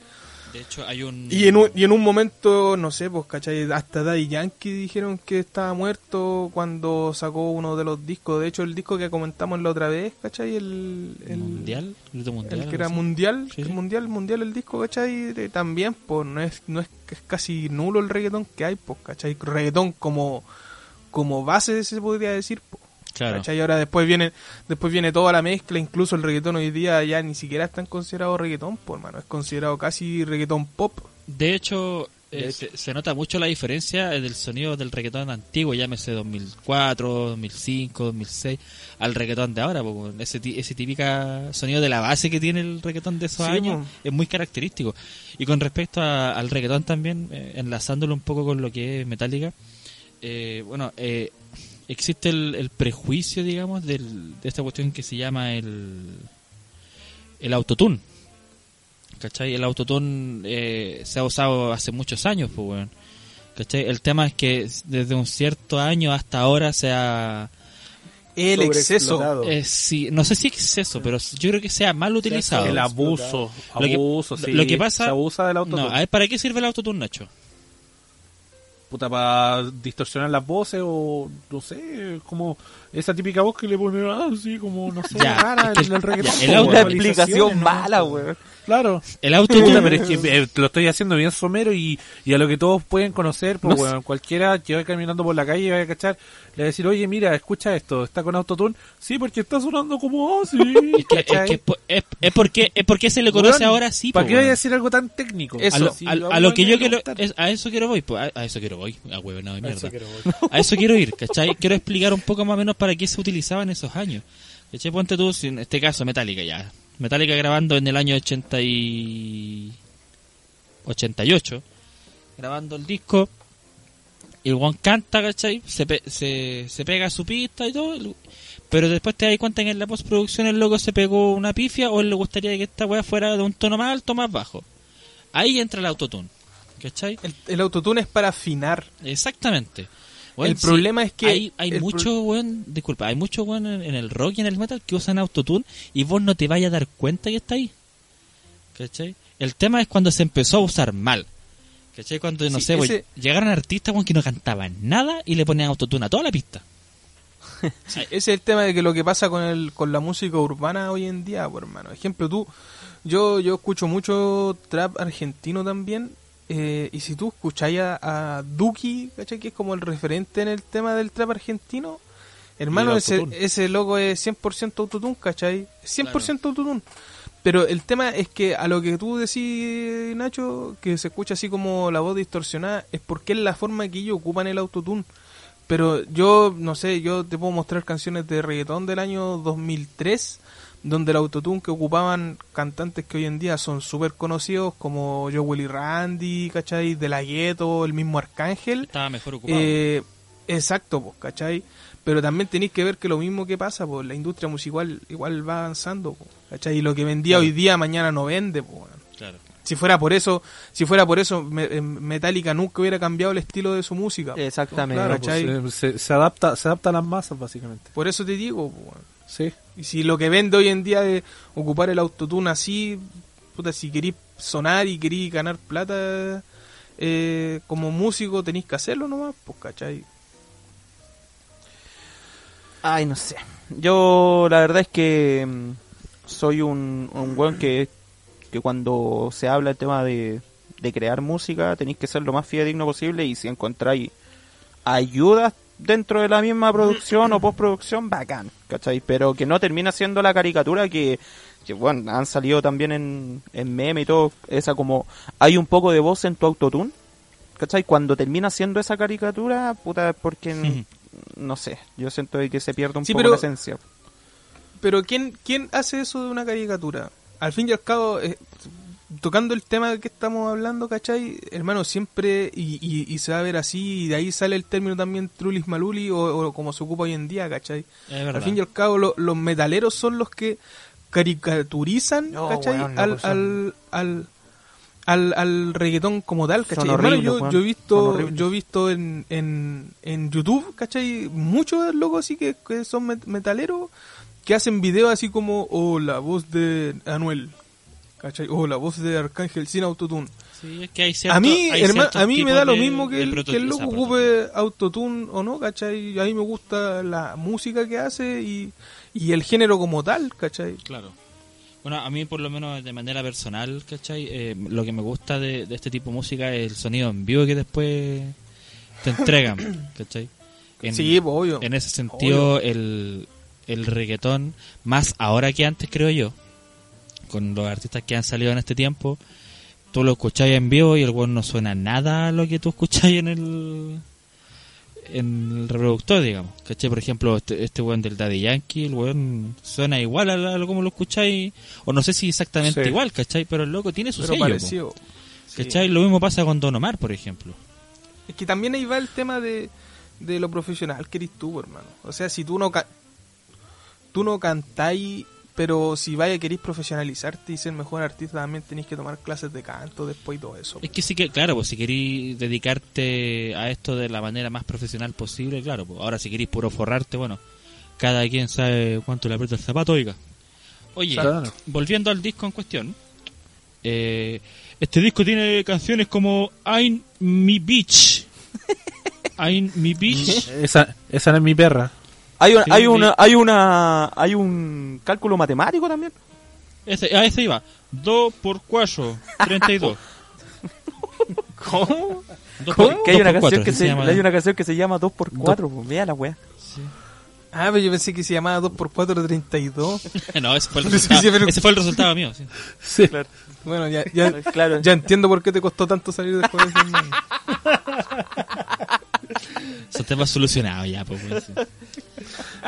De hecho, hay un... Y en un, y en un momento, no sé, pues, ¿cachai? Hasta Daddy Yankee dijeron que estaba muerto cuando sacó uno de los discos. De hecho, el disco que comentamos la otra vez, ¿cachai? El, el mundial, el mundial, el que era mundial, Sí, el sí. mundial, mundial el disco, ¿cachai? De- también, pues no es, no es, es casi nulo el reggaetón que hay, pues, ¿cachai? Reggaetón como, como base se podría decir, pues. Claro. ¿cachai? Y ahora después viene, después viene toda la mezcla, incluso el reggaetón hoy día ya ni siquiera es tan considerado reggaetón, pues hermano, es considerado casi reggaetón pop. De hecho, eh, Se, se nota mucho la diferencia del sonido del reggaetón antiguo, llámese 2004, 2005, 2006, al reggaetón de ahora. porque ese, ese típica sonido de la base que tiene el reggaetón de esos Sí, años es muy característico. Y con respecto a- al reggaetón también, eh, enlazándolo un poco con lo que es Metallica, eh, bueno, eh, existe el, el prejuicio, digamos, del, de esta cuestión que se llama el, el autotune. ¿Cachai? El autotune eh, se ha usado hace muchos años, pues, weón. ¿Cachai? El tema es que desde un cierto año hasta ahora se ha... El exceso. Eh, sí, no sé si exceso, pero yo creo que sea mal utilizado. El El abuso, Lo que- abuso, sí. lo que pasa- Se abusa del auto. No, a ver, ¿para qué sirve el autotune, Nacho? Puta para distorsionar las voces o no sé, como esa típica voz que le ponen así como no sé, Ya, rara es que en el reggaetón. ya, el po, auto- explicación ¿no? mala, weón. Claro. El Puta, autotune... pero es que eh, lo estoy haciendo bien somero y, y a lo que todos pueden conocer, pues No weón, cualquiera que vaya caminando por la calle y vaya a cachar, le va a decir, oye, mira, escucha esto, está con autotune. Sí, porque está sonando como así. Es, que, es, que es es- porque, es porque se le conoce ahora así, ¿Para po, qué vaya a decir algo tan técnico? Eso. a lo, Sí, a- a a lo que yo a quiero a eso quiero voy a, a eso quiero voy a huevonado de mierda Eso quiero a eso quiero ir ¿cachai? quiero explicar un poco más o menos para qué se utilizaba en esos años ¿cachai? ponte tú en este caso Metallica ya Metallica grabando en el año 80 y 88 grabando el disco y el one canta ¿cachai? Se, pe- se, se pega su pista y todo pero después te das cuenta que en la postproducción el loco se pegó una pifia o él le gustaría que esta weá fuera de un tono más alto o más bajo ahí entra el autotune ¿cachai? El, el autotune es para afinar. Exactamente. El problema es que hay, hay mucho weón, disculpa, hay mucho weón en, en el rock y en el metal que usan autotune y vos no te vayas a dar cuenta que está ahí. ¿Cachai? El tema es cuando se empezó a usar mal. ¿Cachai? Cuando, no Sí, sé, weón, ese- llegaron artistas weón, que no cantaban nada y le ponían autotune a toda la pista. Ese es el tema de que lo que pasa con el con la música urbana hoy en día, pues, hermano. Ejemplo, tú, yo yo escucho mucho trap argentino también. Eh, y si tú escucháis a, a Duki, ¿cachai? Que es como el referente en el tema del trap argentino. Hermano, ese, ese loco es 100% autotune, ¿cachai? 100% autotune. Pero el tema es que a lo que tú decís, Nacho, que se escucha así como la voz distorsionada, es porque es la forma que ellos ocupan el autotune. Pero yo, no sé, yo te puedo mostrar canciones de reggaetón del año 2003, donde el autotune que ocupaban cantantes que hoy en día son súper conocidos, como Joe Willy Randy, ¿cachai? De la Gueto, el mismo Arcángel. Estaba mejor ocupado. Eh, exacto, pues, ¿cachai? Pero también tenéis que ver que lo mismo que pasa, pues la industria musical igual va avanzando, pues, ¿cachai? Y lo que vendía hoy día, mañana no vende, pues. claro. Si fuera por eso, si fuera por eso, Me- eh, Metallica nunca hubiera cambiado el estilo de su música. Exactamente. Claro, pues, se, adapta, se adapta a las masas, básicamente. Por eso te digo. Sí. Y si lo que vende hoy en día es ocupar el autotune así, puta, si querís sonar y querís ganar plata eh, como músico, tenéis que hacerlo nomás, pues, ¿cachai? Ay, no sé. Yo la verdad es que mm, soy un, un weón que, que cuando se habla el tema de, de crear música tenéis que ser lo más fidedigno posible y si encontráis ayudas dentro de la misma producción o postproducción, bacán, ¿cachai? Pero que no termina siendo la caricatura que, que bueno, han salido también en, en meme y todo, esa como, hay un poco de voz en tu autotune, ¿cachai? Cuando termina siendo esa caricatura, puta, porque, no sé, yo siento que se pierde un Sí, poco pero- la esencia. Pero ¿quién, ¿quién hace eso de una caricatura? Al fin y al cabo, eh, tocando el tema que estamos hablando, ¿cachai? Hermano, siempre, y, y, y se va a ver así, y de ahí sale el término también trulis maluli, o, o como se ocupa hoy en día, ¿cachai? Al fin y al cabo, lo- los metaleros son los que caricaturizan, No, ¿cachai? no, al, al, al, al, al reggaetón como tal, Son ¿cachai? Hermano, yo, yo he visto, yo he visto en, en, en YouTube, ¿cachai? Muchos locos así que, que son met- metaleros que hacen videos así como, oh, la voz de Anuel, ¿cachai? O la voz de Arcángel sin autotune. Sí, es que hay cierto- A mí, hay herma- ciertos a mí me da lo de- mismo que el, que el loco ocupe autotune o no, ¿cachai? A mí me gusta la música que hace y, y el género como tal, ¿cachai? Claro. Bueno, a mí por lo menos de manera personal, ¿cachai? Eh, lo que me gusta de, de este tipo de música es el sonido en vivo que después te entregan, ¿cachai? En, sí, pues, obvio. en ese sentido, el, el reggaetón, más ahora que antes creo yo, con los artistas que han salido en este tiempo, tú lo escucháis en vivo y el weón no suena nada a lo que tú escucháis en el en el reproductor, digamos. ¿Cachai? Por ejemplo, este, este weón del Daddy Yankee, el weón suena igual a, la- a lo como lo escucháis, o no sé si exactamente Sí. igual, ¿cachai? Pero el loco tiene su pero sello. Sí. ¿cachai? Lo mismo pasa con Don Omar, por ejemplo. Es que también ahí va el tema de, de lo profesional que eres tú, hermano. O sea, si tú no tú no cantáis, pero si vaya queréis profesionalizarte y ser mejor artista, también tenéis que tomar clases de canto después y todo eso. Es que sí que, claro, pues si queréis dedicarte a esto de la manera más profesional posible, claro, pues ahora si queréis puro forrarte, bueno, cada quien sabe cuánto le aprieta el zapato, oiga. Oye, Claro. volviendo al disco en cuestión, eh, este disco tiene canciones como I'm Mi Beach. I'm Mi Beach. Esa, esa no es mi perra. Hay, una, Sí, hay sí. una, hay una, hay un cálculo matemático también. Ese, a ese iba. 2 por 4, 32. ¿Cómo? Dos por- Que hay una por canción cuatro, que se, llama. hay una canción que se llama 2x4, pues, vea la wea. Ah, pero yo pensé que se llamaba 2x4 32. No, ese fue el Sí, resultado, sí, pero- ese fue el resultado mío. sí. Sí. Bueno, ya, ya, Claro. ya entiendo por qué te costó tanto salir después de. Esos temas solucionados ya, pues. pues, sí.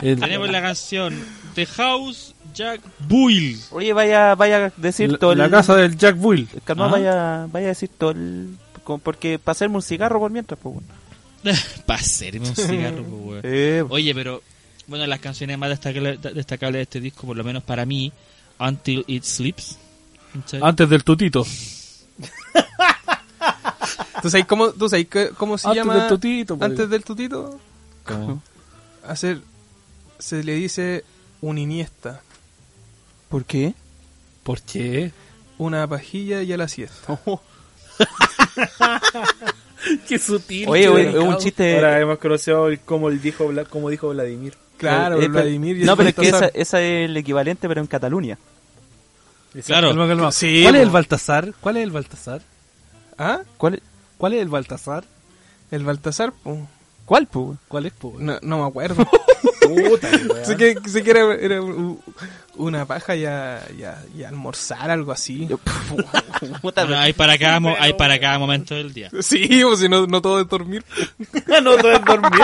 El- Tenemos la canción The House Jack Bull. Oye, vaya, vaya a decir todo la, el... la casa del Jack Bull. Calma, Ah. vaya, vaya a decir todo el... Porque para hacerme un cigarro por mientras, pues bueno. Para hacerme un cigarro, pues. Eh, Oye, pero bueno, las canciones más destacables, destacables de este disco, por lo menos para mí, Until It Sleeps. ¿cachai? Antes del tutito. ¿Tú sabes cómo, tú sabes cómo se Antes llama? del tutito. pues. Antes del tutito. ¿Cómo? Hacer, se le dice un iniesta, ¿Por qué? ¿Por qué? una pajilla y a la siesta. Qué sutil. Oye, es un chiste... Ahora hemos conocido el- como, el dijo, como dijo Vladimir. Claro, Eh, Vladimir y No, pero es que esa, esa es el equivalente, pero en Cataluña. Claro. Calma, calma. Sí, ¿Cuál es el Baltasar? ¿Cuál es el Baltasar? ¿Ah? ¿Cuál, es- ¿Cuál es el Baltasar? El Baltasar. Cuál pues? ¿Cuál es, po? No, no me acuerdo. Puta, sé que, sé que era, una paja y a, y a- y a almorzar, algo así. Puta, Bueno, hay para cada mo- hay para cada momento del día. Sí, o si no, no todo es dormir. no todo es dormir.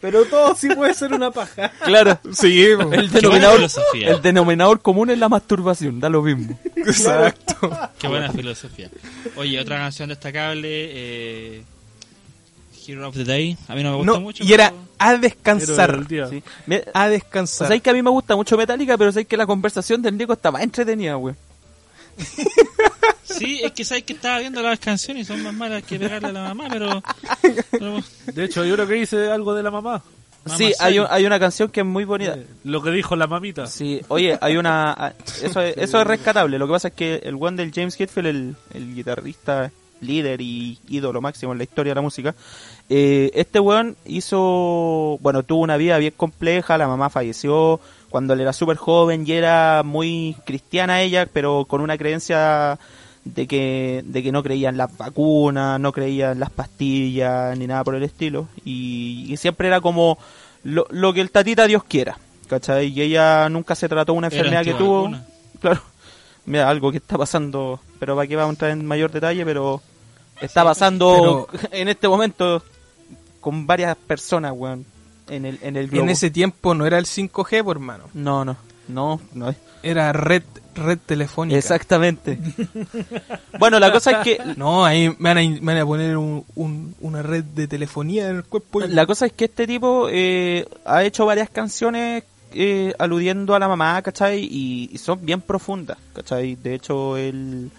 Pero todo sí puede ser una paja. Claro. Sí, po. El buena denominador, el denominador común es la masturbación, da lo mismo. exacto. Qué buena filosofía. Oye, otra canción destacable, eh, Hero of the Day. A mí no me gusta No, mucho. y era pero- a Pero descansar. Sí. A O descansar. sea, que a mí me gusta mucho Metallica, pero sé que la conversación del Nico está más entretenida, güey. Sí, es que sabes que estaba viendo las canciones y son más malas que pegarle a la mamá, pero... pero- De hecho, yo creo que dice algo de la mamá. Mamá Sí, hay, un- hay una canción que es muy bonita. Eh, Lo que dijo la mamita. Sí, oye, hay una... ah, Eso es, eso es rescatable. Lo que pasa es que el one del James Hetfield, el, el guitarrista líder y ídolo máximo en la historia de la música, eh, este weón hizo... Bueno, tuvo una vida bien compleja, la mamá falleció cuando él era súper joven y era muy cristiana ella, pero con una creencia de que, de que no creía en las vacunas, no creía en las pastillas, ni nada por el estilo. Y, y siempre era como lo, lo que el tatita Dios quiera. ¿Cachai? Y ella nunca se trató una enfermedad que tuvo. Claro. Mira, algo que está pasando, pero para que vamos a entrar en mayor detalle, pero está pasando en este momento con varias personas, weón, en el, en el globo. En ese tiempo no era el 5G, por hermano. No, no, no, no. Era red, red telefónica. Exactamente. bueno, la cosa es que No, ahí me van a, me van a poner un- un- una red de telefonía en el cuerpo. La cosa es que este tipo eh, ha hecho varias canciones eh, aludiendo a la mamá, ¿cachai? Y, y son bien profundas, ¿cachai? De hecho, él,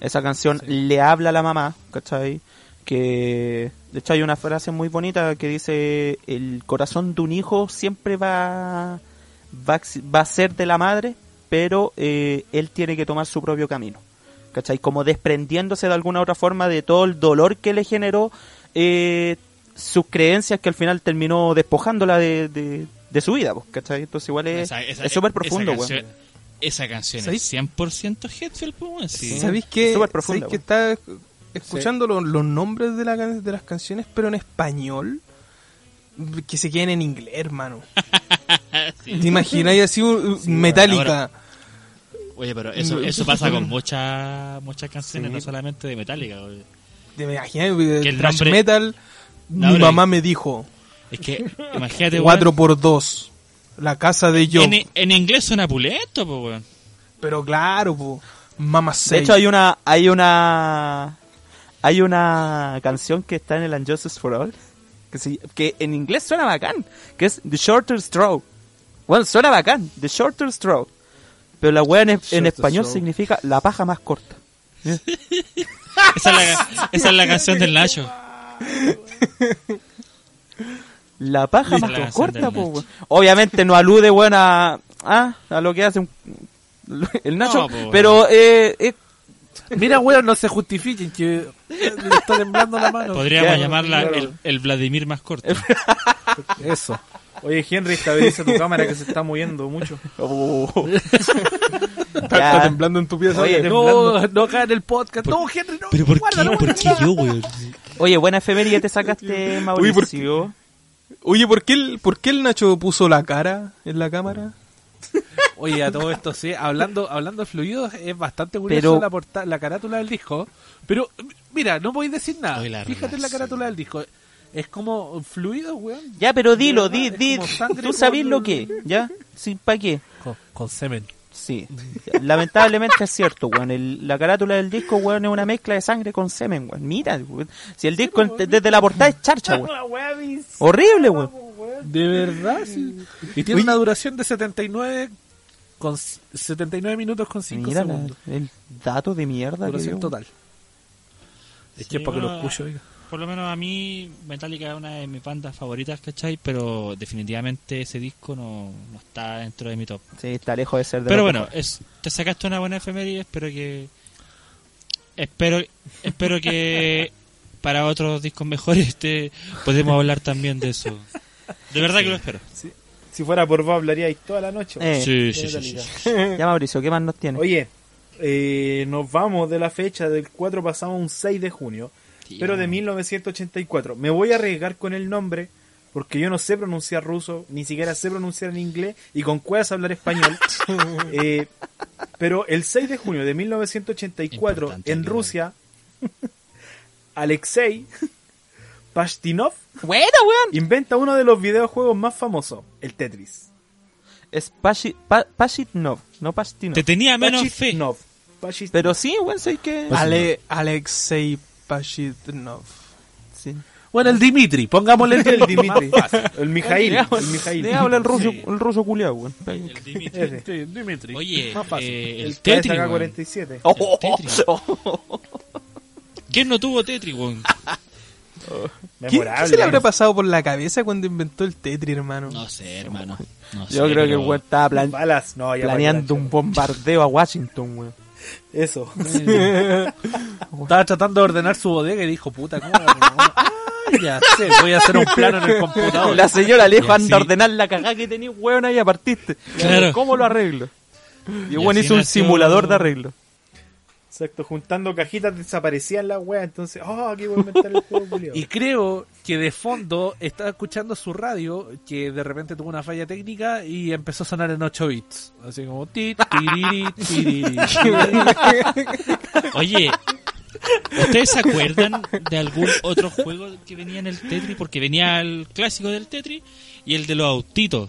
esa canción le habla a la mamá, ¿cachai? Que, de hecho, hay una frase muy bonita que dice, el corazón de un hijo siempre va, va, va a ser de la madre, pero eh, él tiene que tomar su propio camino. ¿Cachai? Como desprendiéndose de alguna otra forma de todo el dolor que le generó eh, sus creencias que al final terminó despojándola de, de, de su vida, pues, ¿cachai? Entonces igual es Esa- esa- es súper esa profundo, weón. canción- Esa canción ¿Sabéis? es 100% Hetfield, pues, sí. ¿Sabéis que, profunda, ¿sabéis que está escuchando los, los nombres de, la, can- de las canciones, pero en español? Que se queden en inglés, hermano. ¿Te imagináis así un, Metallica? ahora- Oye, pero eso, eso pasa con muchas muchas canciones, no solamente de Metallica. oye. ¿Te imagináis? eh, Que el nombre- metal. No, mi mamá me dijo, Es que, imagínate, 4 weón, por 2 La casa de yo. en, en inglés suena pulento, pues, weón. Pero claro, po. Mama De hecho hay una hay una hay una canción que está en el Unjustice for All que, se- que en inglés suena bacán, que es The Shorter Straw. Bueno, suena bacán, The Shorter Straw. Pero la weá en, español straw. significa la paja más corta. Esa es la, esa es la canción del Nacho. La paja más corta, po. Obviamente no alude, weón, a, a, a lo que hace un- el Nacho, No, pero eh, eh, Mira, weón, no se justifiquen que le está temblando la mano. Podríamos Claro, llamarla claro. el, el Vladimir más corto. Eso. Oye, Henry, estabiliza tu cámara que se está moviendo mucho. oh. Está Ya. temblando en tu pieza. Oye, No, no acá en el podcast. No, Henry, no. Pero ¿por qué, guárdalo, ¿por qué yo, weón? Oye, buena efeméride te sacaste, Uy, ¿por Mauricio. Oye, ¿por qué, el, ¿por qué el Nacho puso la cara en la cámara? Oye, a todo esto, sí, hablando, hablando de fluidos, es bastante curioso Pero- la, porta- la carátula del disco. Pero, mira, no voy a decir nada. Fíjate en la carátula del disco. Es como fluido, weón. Ya, pero dilo, di, di, tú sabes con- lo que, ¿ya? Sí, ¿para qué? Con, con semen. Sí. Lamentablemente es cierto, weón. El- la carátula del disco, weón, es una mezcla de sangre con semen, weón. Mira, weón. Si el disco en- desde la portada es charcha, weón. Horrible, weón. De verdad, sí. Y tiene una duración de 79 con c- 79 minutos con 5 Mira la- segundos. el dato de mierda que Duración dio. total. Es Sí, que es para que lo bueno, escuche, oiga. Por lo menos a mí Metallica es una de mis bandas favoritas, ¿cachai? Pero definitivamente ese disco no, no está dentro de mi top. Sí, está lejos de ser de Pero bueno, es, te sacaste una buena efeméride, espero que... Espero, espero que para otros discos mejores te, podemos hablar también de eso. De verdad que lo espero. Si fuera por vos, hablaríais toda la noche. Eh, Sí, sí, sí, sí. Ya, Mauricio, ¿qué más nos tiene? Oye, eh, nos vamos de la fecha del 4, pasamos a un 6 de junio, pero de 1984. Me voy a arriesgar con el nombre porque yo no sé pronunciar ruso, ni siquiera sé pronunciar en inglés y con cuevas hablar español. Eh, pero el 6 de junio de 1984 Importante, en. Rusia, Alexei Pashtinov Buena, weón. inventa uno de los videojuegos más famosos, el Tetris. Es Pashi- Pa- Pashitnov, no Pastinov. Te tenía menos fe. Pashitnov. Pashitnov. Pero sí, weón, sé que... Ale, Alexei Pashitnov. Sí. Bueno, el Dimitri, pongámosle el, El Dimitri. El Mijail. El Mijail. Le habla el ruso, Sí. el ruso culiao, weón. El Dimitri. Ese. Sí, Dimitri. Oye, Más fácil. eh, el El KSK weón. 47. Oh, El. ¿Quién no tuvo Tetris, weón? ¿Qué, qué se le habrá pasado por la cabeza cuando inventó el Tetris, hermano? No sé, hermano. No sé, Yo creo que el pero- weón estaba plan- Balas. No, planeando un bombardeo a Washington, weón. Eso. Estaba tratando de ordenar su bodega y dijo, puta, ¿cómo? Ah, ya sé, voy a hacer un plano en el computador. La señora le dijo, Y anda a ordenar la cagada que tenía, weón, ahí partiste. Claro. ¿Cómo lo arreglo? Y Y así hizo un nació- simulador de arreglo. Exacto, juntando cajitas desaparecían las weas, entonces, oh, aquí voy a inventar el juego culiao. Y creo que de fondo estaba escuchando su radio, que de repente tuvo una falla técnica y empezó a sonar en 8 bits. Así como ti, tiriri, tiriri. Oye, ¿ustedes se acuerdan de algún otro juego que venía en el Tetris? Porque venía el clásico del Tetris y el de los autitos.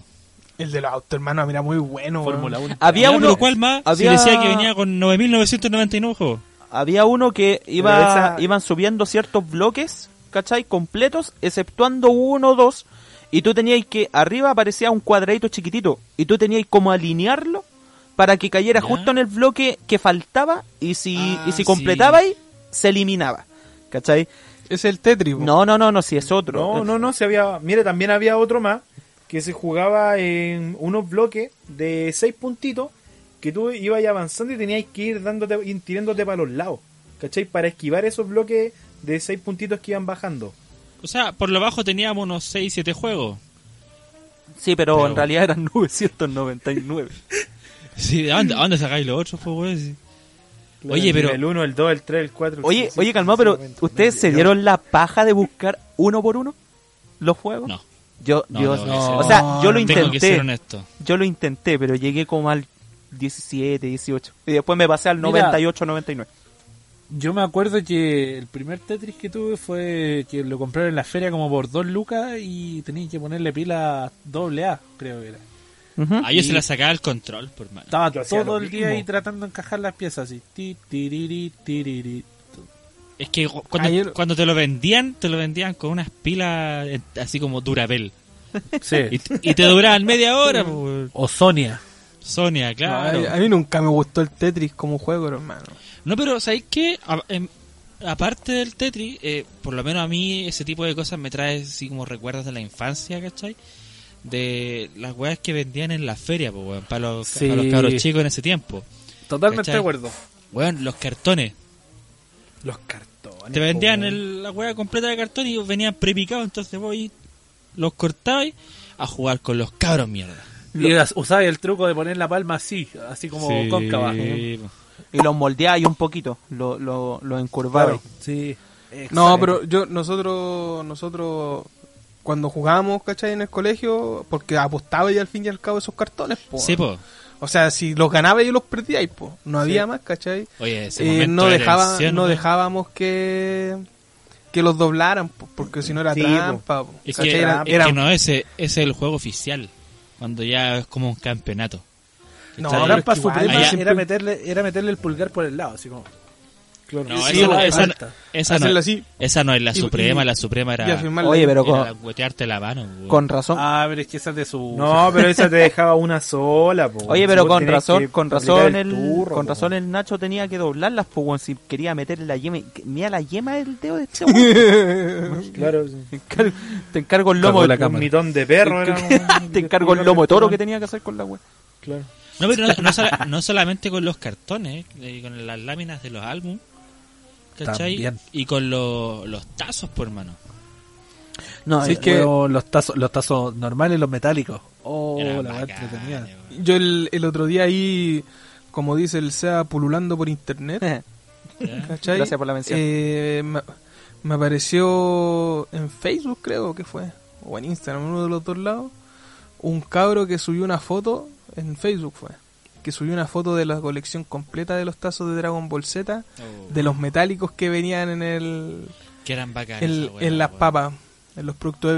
El de los autos, hermano, mira, muy bueno. weón. Fórmula 1. Había uno, pero ¿cuál más? había- Si decía que venía con 9.999 juegos. había uno que iba, esa- iban subiendo ciertos bloques, ¿cachai? Completos, exceptuando uno o dos. Y tú tenías que, arriba aparecía un cuadradito chiquitito. Y tú tenías como alinearlo para que cayera Ya. justo en el bloque que faltaba. Y si, Ah, y si sí. completaba ahí, se eliminaba. ¿Cachai? Es el Tetris. No, no, no, no, si es otro. No, no, no, se había. Mire, también había otro más que se jugaba en unos bloques de seis puntitos que tú ibas avanzando y tenías que ir dándote, ir tirándote para los lados, ¿cachai? Para esquivar esos bloques de seis puntitos que iban bajando. O sea, por lo bajo teníamos unos 6, 7 juegos. Sí, pero, Pero- en realidad eran 999. Sí, ¿de dónde, a dónde sacáis los otros, pues, weón? Oye, pero- El 1, el 2, el 3, el 4. Oye, oye, calmado, pero ¿ustedes se dieron la paja de buscar uno por uno los juegos? No. Yo, No, que ser- o sea, yo lo intenté, yo lo intenté, pero llegué como al 17, 18. Y después me pasé al Mira. 98, 99. Yo me acuerdo que el primer Tetris que tuve fue que lo compraron en la feria como por 2 lucas y tenía que ponerle pila doble A, creo que era. Ujú. Ah, yo Y- se la sacaba el control, por mano. Estaba todo el día ahí tratando de encajar las piezas así. Ti, tiriri, tiriri. Es que cu- cuando, Ayer- cuando te lo vendían, te lo vendían con unas pilas eh, así como Durabel. Sí. Y, y te duraban media hora, pues, weón. O Sonia. Sonia, No, claro. a, a mí nunca me gustó el Tetris como juego, hermano. No, pero ¿sabéis qué? A- em, aparte del Tetris, eh, por lo menos a mí ese tipo de cosas me trae así como recuerdos de la infancia, ¿cachai? De las weas que vendían en la feria, pues, weón, para los, Sí. para los cabros chicos en ese tiempo. Totalmente ¿Cachai? de acuerdo. Weón, los cartones. Los cartones. Te vendían el- la wea completa de cartón y venían prepicados, entonces vos ahí los cortabais a jugar con los cabros mierda. Y as- usaba el truco de poner la palma así, así como Sí, cóncava. Y los moldeaba y un poquito, lo, lo, lo. Claro. Sí. No, pero yo, nosotros, nosotros, cuando jugábamos, ¿cachai? En el colegio, porque apostaba y al fin y al cabo esos cartones, po. Sí, po. O sea, si los ganaba y los perdíais, po. No había más, ¿cachai? Oye, ese Eh, momento no de dejaba, no dejábamos que que los doblaran, po, porque si no era Sí, trampa, po. Es que, es eran- que no, ese, ese es el juego oficial. Cuando ya es como un campeonato. No, Trampa suprema allá- era meterle, era meterle el pulgar por el lado, así como. No, Sí, esa, no, esa, no- falta. esa no- hacerlo así esa no es la Y- suprema, y- la suprema era. Oye, pero era con, huetearte la mano. con razón. Ah, pero es que esa es de su. No, pero esa te dejaba una sola, po. Oye, pero con razón, con razón el, turro, con po. razón el Nacho tenía que doblarlas, pues si quería meterle la yema, mira la yema del dedo de este weón. Claro, sí. te, encargo, te encargo el lomo, la de- un mitón de perro. era un- te encargo el lomo de toro que tenía que hacer con la weón. Claro. No, pero no, no solamente con los cartones, eh, con las láminas de los álbumes. ¿Cachai? También. Y con los, los tazos, por hermano. No, Sí, eh, es que- los tazos, los tazos normales los metálicos. Oh, la bacanes, entretenida. weón. Yo el, el otro día ahí, como dice el SEA, pululando por internet. ¿cachai? Gracias por la mención. Eh, me, me apareció en Facebook, creo que fue, o en Instagram, uno de los dos lados, un cabro que subió una foto, en Facebook fue, que subió una foto de la colección completa de los tazos de Dragon Ball Z, Oh, de los metálicos que venían en el que eran bacanes. en, en las papas, en los productos.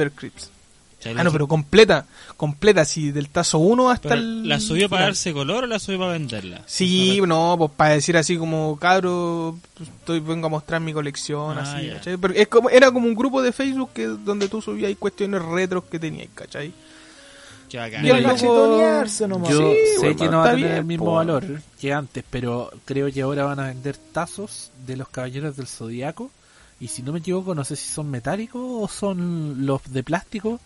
¿Cachai? Ah, no, pero completa, completa, así del tazo 1 hasta Pero, el... ¿La subió para darse color o la subió para venderla? Sí, no, pues para decir así como, cabro, estoy, vengo a mostrar mi colección, Ah, así. ¿cachai? Pero es como, era como un grupo de Facebook que donde tú subías cuestiones retros que tenías, ¿cachai? Qué bacán. Y el yo- cachetonearse nomás. Yo Sí, sé bueno, que no va a tener bien, el mismo po. valor que antes, pero creo que ahora van a vender tazos de los caballeros del zodiaco. Y si no me equivoco, no sé si son metálicos o son los de plástico,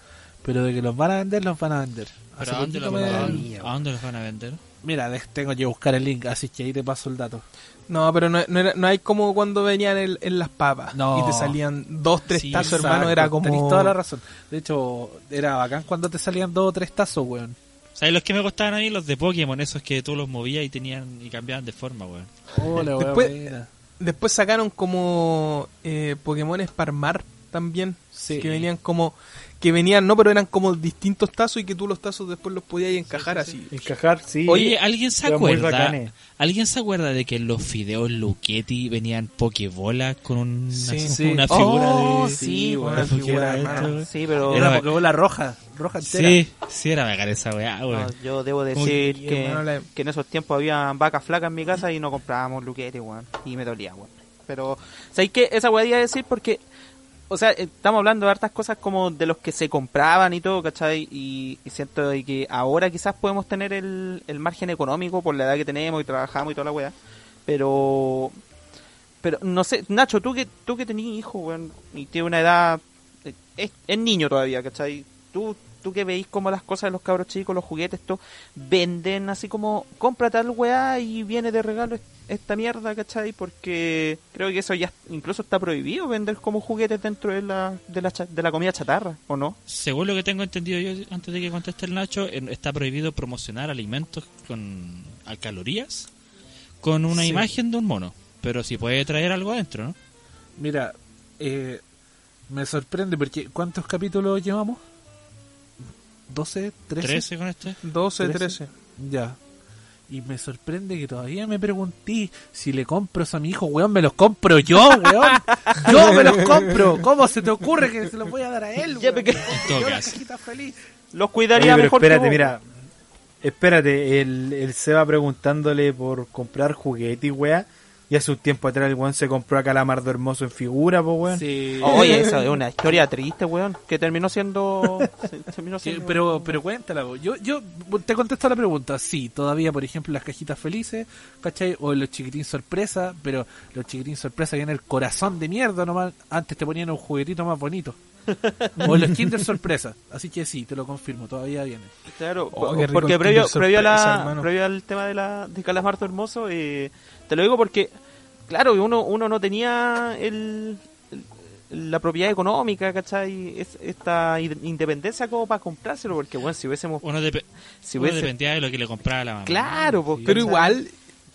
pero de que los van a vender, los van a vender. ¿Pero Hace a dónde, me- a a dónde los van a vender? Mira, tengo que buscar el link, así que ahí te paso el dato. No, pero no, no, era- no hay como cuando venían en, en las papas No. y te salían dos, tres Sí, tazos, Exacto, hermano, era como... Tenés toda la razón. De hecho, era bacán cuando te salían dos o tres tazos, weón. ¿Sabes los que me costaban a mí? Los de Pokémon, esos que tú los movías y tenían y cambiaban de forma, weón. Hola, weón. Después-. Después sacaron como eh, Pokémones para armar también, Sí. que venían como... Que venían, no, pero eran como distintos tazos y que tú los tazos después los podías encajar así. Encajar, sí. Oye, ¿alguien se acuerda? ¿Alguien se acuerda de que en los fideos Luchetti venían Pokébolas con una, Sí, sí. una figura Oh, de... sí, una figura de? Sí, pero Era Pokébola roja, roja entera. Sí, sí era bacán esa weá, no, yo debo decir Uy, que, la- que en esos tiempos había vacas flacas en mi casa y no comprábamos luquetes, weón. Y me dolía, weón. Pero, ¿sabéis qué? Esa weá iba a decir porque, o sea, estamos hablando de hartas cosas como de los que se compraban y todo, ¿cachai? Y, y siento que ahora quizás podemos tener el, el margen económico por la edad que tenemos y trabajamos y toda la weá. Pero, pero no sé, Nacho, tú que, tú que tenías hijo, weón, y tiene una edad, eh, es, es niño todavía, ¿cachai? Tú, tú que veis como las cosas de los cabros chicos, los juguetes, esto, venden así como, compra tal weá y viene de regalo est- esta mierda, ¿cachai? Porque creo que eso ya incluso está prohibido, vender como juguetes dentro de la, de la, cha- de la comida chatarra, ¿o no? Según lo que tengo entendido yo, antes de que conteste el Nacho, está prohibido promocionar alimentos con a calorías con una Sí. imagen de un mono. Pero si puede traer algo adentro, ¿no? Mira, eh, me sorprende porque ¿cuántos capítulos llevamos? ¿12? ¿13? 13 con este. 12, ¿Trece? 13. Ya. Y me sorprende que todavía me pregunté si le compro eso a mi hijo, weón, me los compro yo, weón. Yo me los compro. ¿Cómo se te ocurre que se los voy a dar a él, Ya, weón? Yo la feliz. Los Oye, cuidaría pero mejor espérate, que vos. mira. Espérate, el, el Seba preguntándole por comprar juguetes, weá. Y hace un tiempo atrás el weón se compró a Calamardo Hermoso en figura, pues weón. Sí. Oye, esa es una historia triste, weón, que terminó siendo... se- terminó Sí, siendo- pero, pero cuéntala, vos. yo, yo te contesto la pregunta, sí, todavía por ejemplo las cajitas felices, ¿cachai? O los chiquitín sorpresa, pero los chiquitín sorpresa vienen el corazón de mierda nomás, antes te ponían un juguetito más bonito. O los kinder sorpresa, así que sí, te lo confirmo, todavía vienen. Claro, Oh, po- qué rico porque el previo, Kinder previo, a Sorpresa, la, hermano. previo al tema de, la, de Calamardo Hermoso, eh, te lo digo porque, claro, uno, uno no tenía el, el- la propiedad económica, ¿cachai? Es, esta in- independencia como para comprárselo, porque, bueno, si hubiésemos... Uno, depe- Si uno hubiese- dependía de lo que le compraba la mamá. Claro, pues, Pero ¿cachai? igual,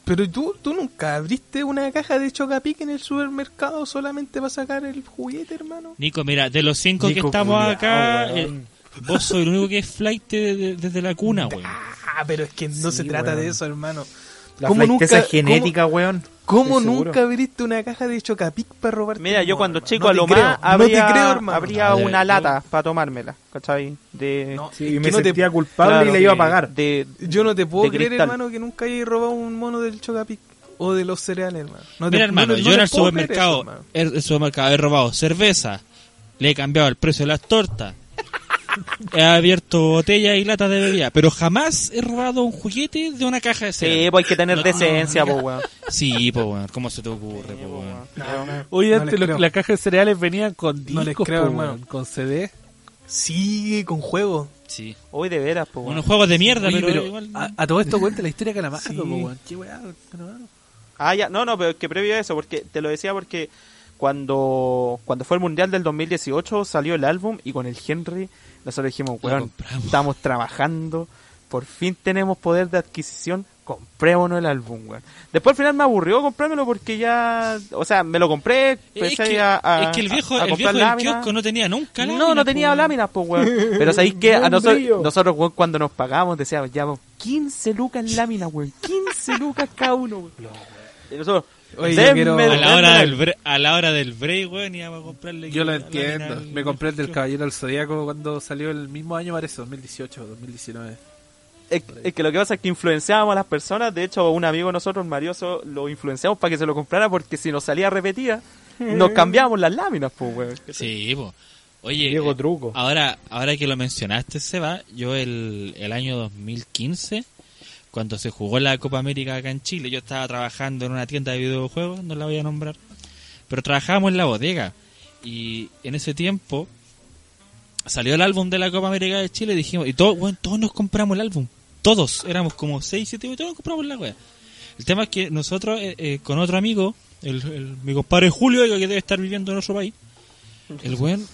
pero tú, tú nunca abriste una caja de Chocapic en el supermercado solamente para sacar el juguete, hermano. Nico, mira, de los cinco que estamos acá, eh, vos sois el único que es flight de- de- desde la cuna, weón. Ah, pero es que no Sí, se trata weón. de eso, hermano. La ¿Cómo nunca- genética, weón. ¿Cómo Estoy seguro. nunca abriste una caja de Chocapic para robarte? Mira, yo cuando chico No a lo creo, más habría, no creo, habría ver, una lata para tomármela, ¿cachai? De, No, Sí, y que me no te- sentía culpable claro, y le iba a pagar. De, Yo no te puedo creer, cristal. hermano, que nunca hayas robado un mono del Chocapic o de los cereales, hermano. No te- Mira, hermano, no- no yo en el supermercado, eso, hermano. en el supermercado he robado cerveza, le he cambiado el precio de las tortas, he abierto botellas y latas de bebida, pero jamás he robado un juguete de una caja de Sí, cereal. pues hay que tener No, decencia, no, pues, weón. Sí, pues, weón, ¿cómo se te ocurre, pues, weón? No, Oye, antes las cajas de cereales venían con discos, No les creo, po, hermano. weón, con CD. Sí, con juego. Sí. Hoy de veras, pues, weón. Unos juegos de mierda, Oye, pero, pero igual... a, a todo esto cuenta la historia de Calamardo, Sí. po, weón. Qué hermano. Ah, ya, no, no, pero es que previo a eso, porque te lo decía porque cuando, cuando fue el Mundial del 2018 salió el álbum y con el Henry nosotros dijimos, weón, estamos trabajando, por fin tenemos poder de adquisición, comprémonos el álbum, weón. Después al final me aburrió comprármelo porque ya, o sea, me lo compré, Es pensé que, a, a- es que el viejo, a el comprar viejo del kiosco no tenía nunca No, láminas, no tenía po, weón. láminas, pues, weón. Pero sabéis que a nosotros, nosotros weón, cuando nos pagamos decíamos, ya, weón, 15 lucas en láminas, weón. 15 lucas cada uno, weón. Y nosotros, Oye, yo Denme quiero... A la hora del break, a la hora del break, weón, íbamos a comprarle. Yo lo la entiendo. al- Me compré el del Caballero del Zodíaco cuando salió el mismo año, parece, 2018 2019. Es, es que lo que pasa es que influenciábamos a las personas. De hecho, un amigo de nosotros, Marioso, lo influenciamos para que se lo comprara porque si nos salía repetida, nos cambiábamos las láminas, pues, weón. Sí, po. Oye, Diego eh, Truco. ahora, ahora que lo mencionaste, Seba, yo el, el año 2015, cuando se jugó la Copa América acá en Chile, yo estaba trabajando en una tienda de videojuegos, no la voy a nombrar, pero trabajábamos en la bodega. Y en ese tiempo salió el álbum de la Copa América de Chile y dijimos, y todos, bueno, todos nos compramos el álbum. Todos, éramos como 6, 7, todos nos compramos la wea. El tema es que nosotros, eh, eh, con otro amigo, el, el- mi compadre Julio, que debe estar viviendo en otro país, el weón,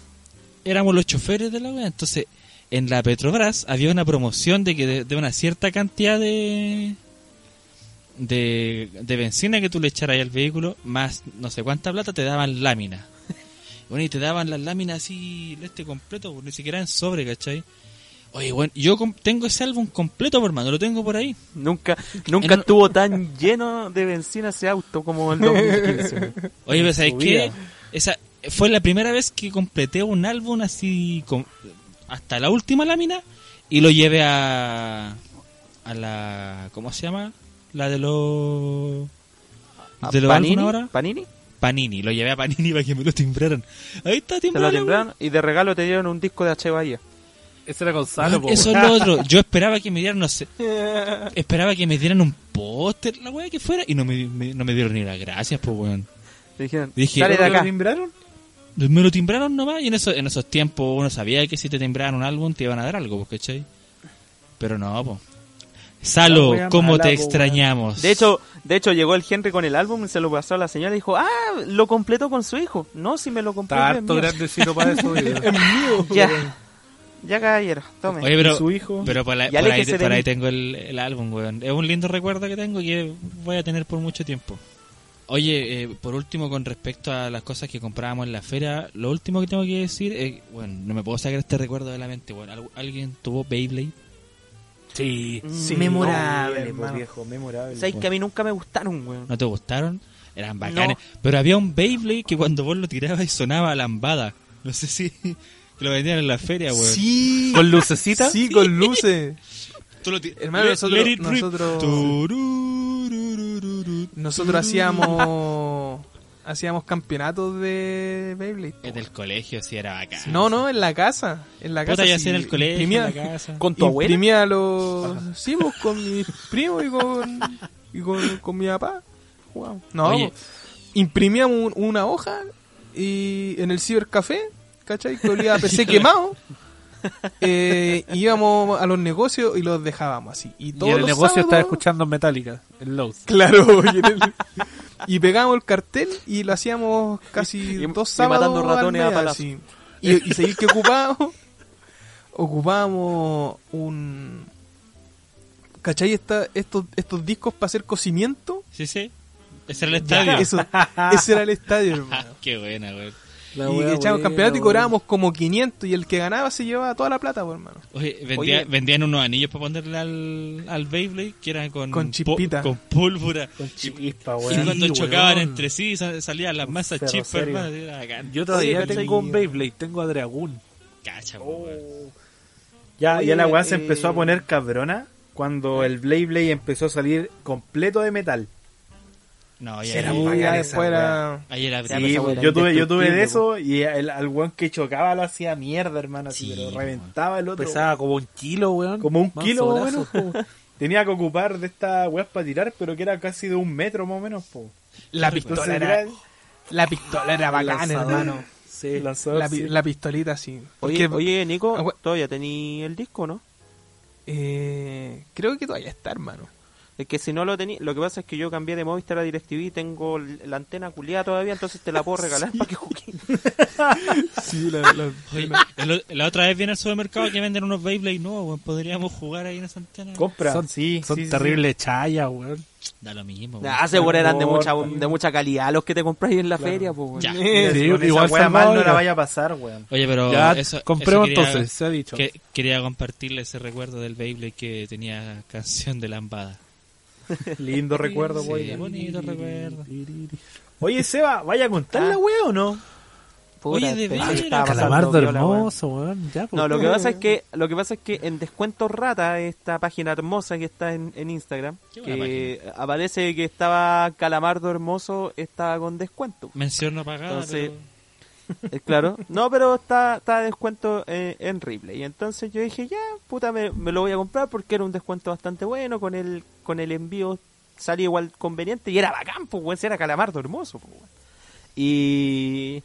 éramos los choferes de la wea. Entonces, en la Petrobras había una promoción de que de, de una cierta cantidad de, de de benzina que tú le echaras al vehículo, más no sé cuánta plata, te daban láminas. Bueno, y te daban las láminas así, este completo, ni siquiera en sobre, ¿cachai? Oye, bueno, yo tengo ese álbum completo, por hermano, lo tengo por ahí. Nunca, nunca En- estuvo tan lleno de benzina ese auto como el 2015. weón. Oye, pero ¿sabes qué? Esa fue la primera vez que completé un álbum así con, hasta la última lámina y lo llevé a a la ¿cómo se llama? La de los de los Panini, ahora. Panini, Panini, lo llevé a Panini para que me lo timbraran. Ahí está te lo timbraron y de regalo te dieron un disco de H. Bahía. Ese era Gonzalo, po, Eso es lo otro. Yo esperaba que me dieran, no sé, esperaba que me dieran un póster, la weá que fuera, y no me, me- no me dieron ni las gracias, pues weón. Dijeron, Dije, sale de ¿Lo acá. timbraron? Me lo timbraron nomás y en, eso, en esos tiempos uno sabía que si te timbraban un álbum te iban a dar algo, pues, ¿cachai? Pero no, po. La Salo, ¿cómo mala, te po, extrañamos? De hecho, de hecho llegó el Henry con el álbum y se lo pasó a la señora y dijo, ah, lo completó con su hijo. No, si me lo. Está es harto grandecito para eso. Ya, ya caballero, tome. Oye, pero, su hijo. pero por, la- por ahí, por ahí tengo el, el álbum, weón. Es un lindo recuerdo que tengo y que voy a tener por mucho tiempo. Oye, eh, por último, con respecto a las cosas que comprábamos en la feria, lo último que tengo que decir es, bueno, no me puedo sacar este recuerdo de la mente, bueno, ¿al- ¿alguien tuvo Beyblade? Sí. Sí, memorable, no, hermano. viejo, memorable. Sabes que a mí nunca me gustaron, weón. ¿No te gustaron? Eran bacanes. Pero había un Beyblade que cuando vos lo tirabas y sonaba lambada. No sé si lo vendían en la feria, weón. Sí, ¿Con lucecita? sí, con luces. Tú lo Hermano, nosotros- let it rip. nosotros-. Nosotros hacíamos hacíamos campeonatos de Beyblade. En el colegio sí era bacán. No, no, en la casa. En la Puta, casa. ya sí, en el colegio, imprimía- en la casa. ¿Con tu abuela? Imprimía los. Sí, pues con mis primos y con. y con, con mi papá. Jugábamos. No, Oye. imprimíamos un- una hoja y en el cibercafé, ¿cachai? Que olía a PC quemado. Eh, íbamos a los negocios y los dejábamos así. Y, Y todos en el los negocio estaba escuchando Metallica, el Lowe's. Claro, y, en el- y pegábamos el cartel y lo hacíamos casi Y- dos y sábados matando ratones a mes, así. Y, y seguir que ocupábamos, ocupábamos un... ¿Cachai? Esta- estos, estos discos para hacer cocimiento. Sí, sí. Ese era el estadio. Eso, ese era el estadio, hermano. Qué buena, weón. La y echábamos campeonato y cobrábamos como 500 y el que ganaba se llevaba toda la plata, pues, hermano. Oye, vendía- Oye. vendían unos anillos para ponerle al, al Beyblade que eran con, Con chispita. con pólvora. Con chispa, Y cuando Sí, chocaban weón. entre sí sal- salían las masas chispas, hermano. Yo todavía Oye, tengo un. Beyblade, tengo a Dragoon. Cacha, Oh. weón. Ya, Oye, ya la weá se eh, empezó a poner cabrona cuando el Blade Blade empezó a salir completo de metal. No, ya Era esa después era... Sí, pues, yo tuve, yo tuve de eso y el, al weón que chocaba lo hacía mierda, hermano, así, Sí, pero weón. reventaba el otro. Pesaba como un kilo, weón. como un Manso kilo po. Tenía que ocupar de estas weas para tirar, pero que era casi de un metro más o menos. Po. La Entonces pistola era, era la pistola era bacán, lanzador. hermano. Sí. lanzador, La, sí. la pistolita, sí. Oye, Porque, oye, Nico, Ah, todavía tení el disco, ¿no? eh, creo que todavía está, hermano. Es que si no lo tenía, lo que pasa es que yo cambié de Movistar a DirecTV y tengo la antena culiada todavía, entonces te la puedo regalar para que juegues. Sí, la, la- Oye, el- la otra vez viene al supermercado que venden unos Beyblade nuevos, weón. Podríamos jugar ahí en esa antena. Compra, Son, sí, son sí, sí. terribles chayas, weón. Da lo mismo, weón. Nah, seguro eran de mucha, de mucha calidad los que te compras ahí en la feria, pues. weón. Ya. Sí, esa igual wea mal no la vaya a pasar, weón. Oye, pero Ya, eso, compremos eso quería- entonces, se ha dicho. que- quería compartirle ese recuerdo del Beyblade que tenía canción de lambada. Lindo recuerdo, Sí, pues. bonito recuerdo. Oye, Seba, ¿vaya a contar la wea o no? Oye, de hermoso, weón. Ya, pues. No, lo que pasa es que lo que pasa es que en Descuento Rata, esta página hermosa que está en, en Instagram, que aparece que estaba Calamardo hermoso, estaba con descuento. Mención no pagada, Entonces, pero... Eh, claro, no, pero está, está de descuento eh, en Ripley. Y entonces yo dije, ya, puta, me, me lo voy a comprar porque era un descuento bastante bueno. Con el, con el envío salía igual conveniente y era bacán, pues, weón, era calamardo hermoso, pues. Y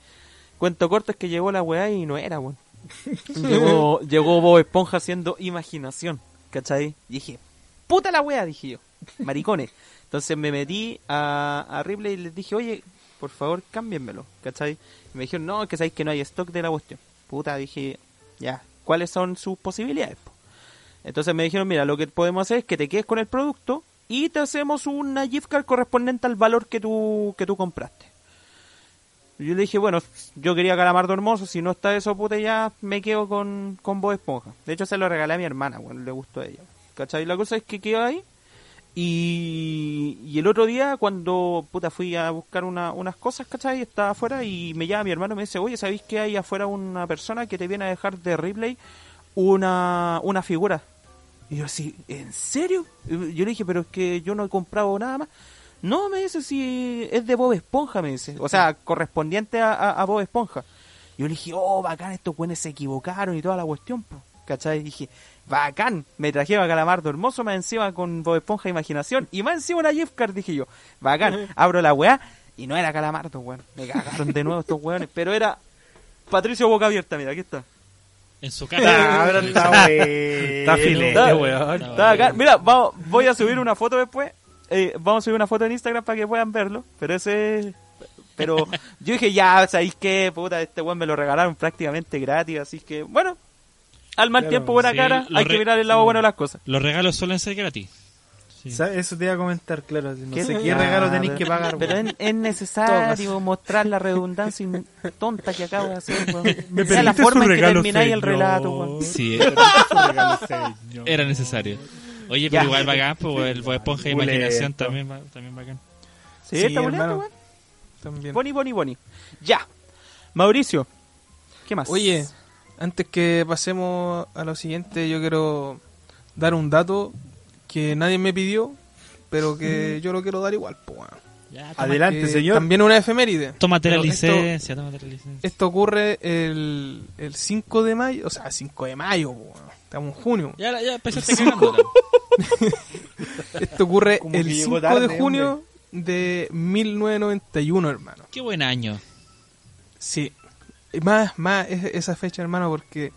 cuento corto es que llegó la weá y no era, weón. llegó, llegó Bob Esponja haciendo imaginación, ¿cachai? Y dije, puta la weá, dije yo, maricones. Entonces me metí a, a Ripley y les dije, oye, por favor, cámbienmelo, ¿cachai? Y me dijeron, no, que sabéis que no hay stock de la cuestión. Puta, dije, ya, ¿cuáles son sus posibilidades? po? Entonces me dijeron, mira, lo que podemos hacer es que te quedes con el producto y te hacemos una gift card correspondiente al valor que tú, que tú compraste. Yo le dije, bueno, yo quería Calamardo Hermoso, si no está eso, puta, ya me quedo con, con Bob Esponja. De hecho, se lo regalé a mi hermana, bueno, le gustó a ella. ¿Cachai? La cosa es que quedó ahí. Y, y el otro día, cuando puta fui a buscar una- unas cosas, ¿cachai? Estaba afuera y me llama mi hermano y me dice, oye, ¿sabéis que hay afuera una persona que te viene a dejar de Ripley una, una figura? Y yo así, ¿en serio? Yo le dije, pero es que yo no he comprado nada más. No, me dice, si es de Bob Esponja, me dice. O sea, correspondiente a, a- Bob Esponja. Yo le dije, oh, bacán, estos buenos se equivocaron y toda la cuestión, po. ¿Cachai? Y dije, bacán, me traje a Calamardo hermoso, más encima con Bob Esponja Imaginación. Y más encima una gift card, dije yo, bacán, abro la weá y no era Calamardo, weón. Me cagaron de nuevo estos weones, pero era Patricio Boca Abierta, mira, aquí está. En su Ah, cara. pero está. Está filete, Está- weón. Está bacán. Mira, vamos, voy a subir una foto después. Eh, vamos a subir una foto en Instagram para que puedan verlo. Pero ese. Pero yo dije, ya, ¿sabéis qué? Puta, este weón me lo regalaron prácticamente gratis. Así que, bueno, al mal Claro, tiempo, buena sí, cara. Hay que mirar el lado bueno de las cosas. Los regalos suelen ser gratis. Sí. Eso te iba a comentar, claro. No ¿Qué sé qué Ah, regalo tenéis pero- que pagar. Pero es, es necesario mostrar la redundancia tonta que acabo de hacer. Me Esa es la forma en que termináis el relato. Sí, regalo, señor. era necesario. Oye, Ya. pero igual bacán, pues el Bob Esponja de. Imaginación también, va- también bacán. Sí, Sí, está bonito. Boni, boni, boni. Ya. Mauricio, ¿qué más? Oye, antes que pasemos a lo siguiente, yo quiero dar un dato que nadie me pidió, pero que yo lo quiero dar igual. Ya, toma- Adelante, señor. También una efeméride. Tómate la esto- licencia, tómate la licencia. Esto ocurre el, el 5 de mayo, o sea, 5 de mayo, po, estamos en junio. Ya, ya empezaste. Esto ocurre Como el que 5 llegó tarde, de junio de 1991, hermano. Qué buen año. Sí, más, más es- esa fecha, hermano, porque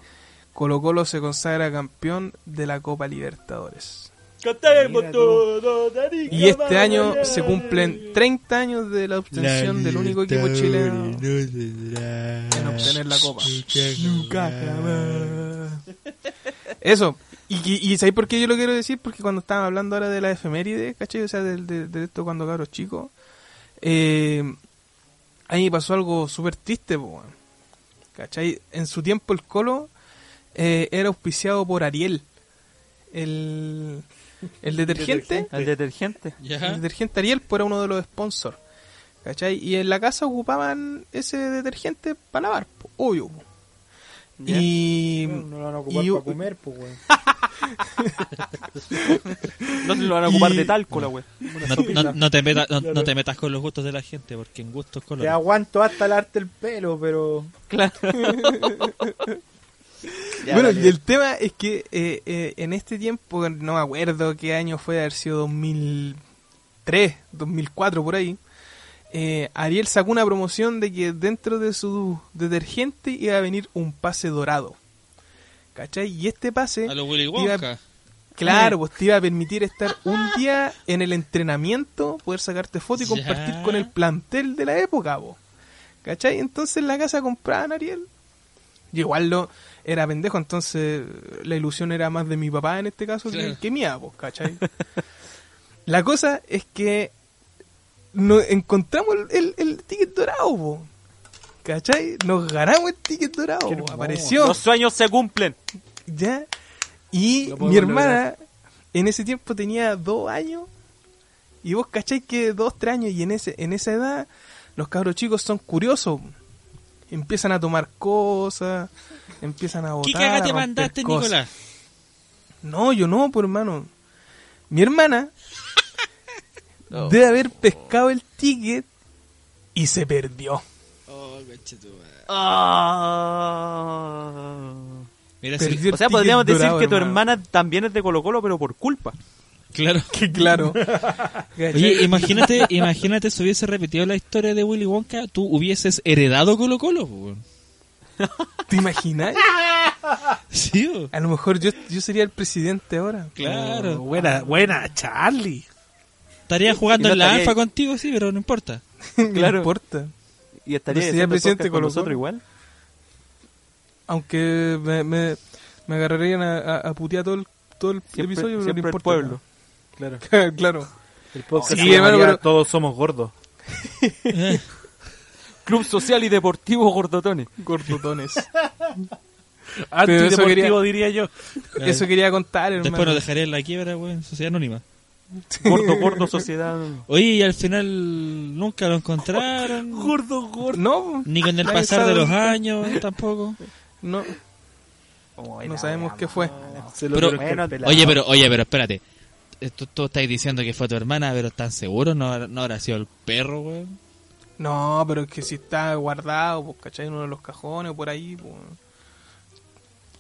Colo Colo se consagra campeón de la Copa Libertadores. Cantemos todo, Y este año se cumplen 30 años de la obtención del único equipo chileno en obtener la Copa. Nunca jamás. Eso. Y, y, y ¿sabéis por qué yo lo quiero decir? Porque cuando estaban hablando ahora de la efeméride, ¿cachai? O sea, del- de, de esto cuando cabros chicos, eh, ahí pasó algo súper triste, po, weón. ¿Cachai? En su tiempo el Colo eh, era auspiciado por Ariel, el, el detergente. El detergente. El detergente Ariel pues, era uno de los sponsors. ¿Cachai? Y en la casa ocupaban ese detergente para lavar, obvio. Ya. Y, No lo van a ocupar y- para comer, pues, weón. No se lo van a ocupar Y- de talco, la wea. No, no- no te metas, no, no te metas con los gustos de la gente, porque en gustos Te colores. aguanto hasta lavarte el pelo, pero. Claro. bueno, y el tema es que eh, eh, en este tiempo, no me acuerdo qué año fue, haber sido 2003, 2004, por ahí. Eh, Ariel sacó una promoción de que dentro de su detergente iba a venir un pase dorado. ¿Cachai? Y este pase A los Willy iba- Wonka. Claro, pues te iba a permitir estar un día en el entrenamiento, poder sacarte foto y Ya. compartir con el plantel de la época, po. ¿Cachai? Entonces en la casa compraban Ariel. Y igual lo era pendejo, entonces la ilusión era más de mi papá en este caso que- que, mía, pues, ¿cachai? la cosa es que no, encontramos el, el- el ticket dorado, po. ¿Cachai? Nos ganamos el ticket dorado, po. apareció. Los sueños se cumplen. ¿Ya? Y mi hermana en ese tiempo tenía dos años Y vos cacháis que dos, tres años y en ese en esa edad los cabros chicos son curiosos. Empiezan a tomar cosas, empiezan a botar. ¿Qué caga a te mandaste, cosas. Nicolás? No, yo no, por hermano. Mi hermana debe haber pescado el ticket y se perdió. Oh. Ah. Mira, si- O sea, podríamos decir dorado, que tu hermano. hermana también es de Colo Colo, pero por culpa. claro. Que claro. Oye, imagínate, imagínate si hubiese repetido la historia de Willy Wonka, tú hubieses heredado Colo Colo. ¿Te imaginas? Sí. A lo mejor yo, yo sería el presidente ahora. claro. Buena, buena, Charlie. Estaría jugando no en la estaría alfa ahí. contigo, sí, pero no importa. No Claro. importa. Y estaría presidente podcast con nosotros igual. Aunque me, me, me agarrarían a, a, a putear todo el, todo el Siempre, episodio, pero no siempre el importa. pueblo. Claro. claro. El podcast Sí, hermano, pero- Todos somos gordos. Club Social y Deportivo Gordotones. Gordotones. Antideportivo quería- diría yo. Eso quería contar, hermano. Después nos dejaré en la quiebra, weón, sociedad anónima. Gordo, gordo, sociedad. Oye, y al final nunca lo encontraron. Gordo, gordo. No, Ni con el pasar de los años tampoco. no. No sabemos qué fue. Se lo Pero- bueno. Oye, pero, oye, pero espérate. Esto, tú estás diciendo que fue tu hermana, pero ¿están seguros? ¿No, no habrá sido el perro, weón? No, pero es que si está guardado, pues, ¿cachai? En uno de los cajones o por ahí, pues.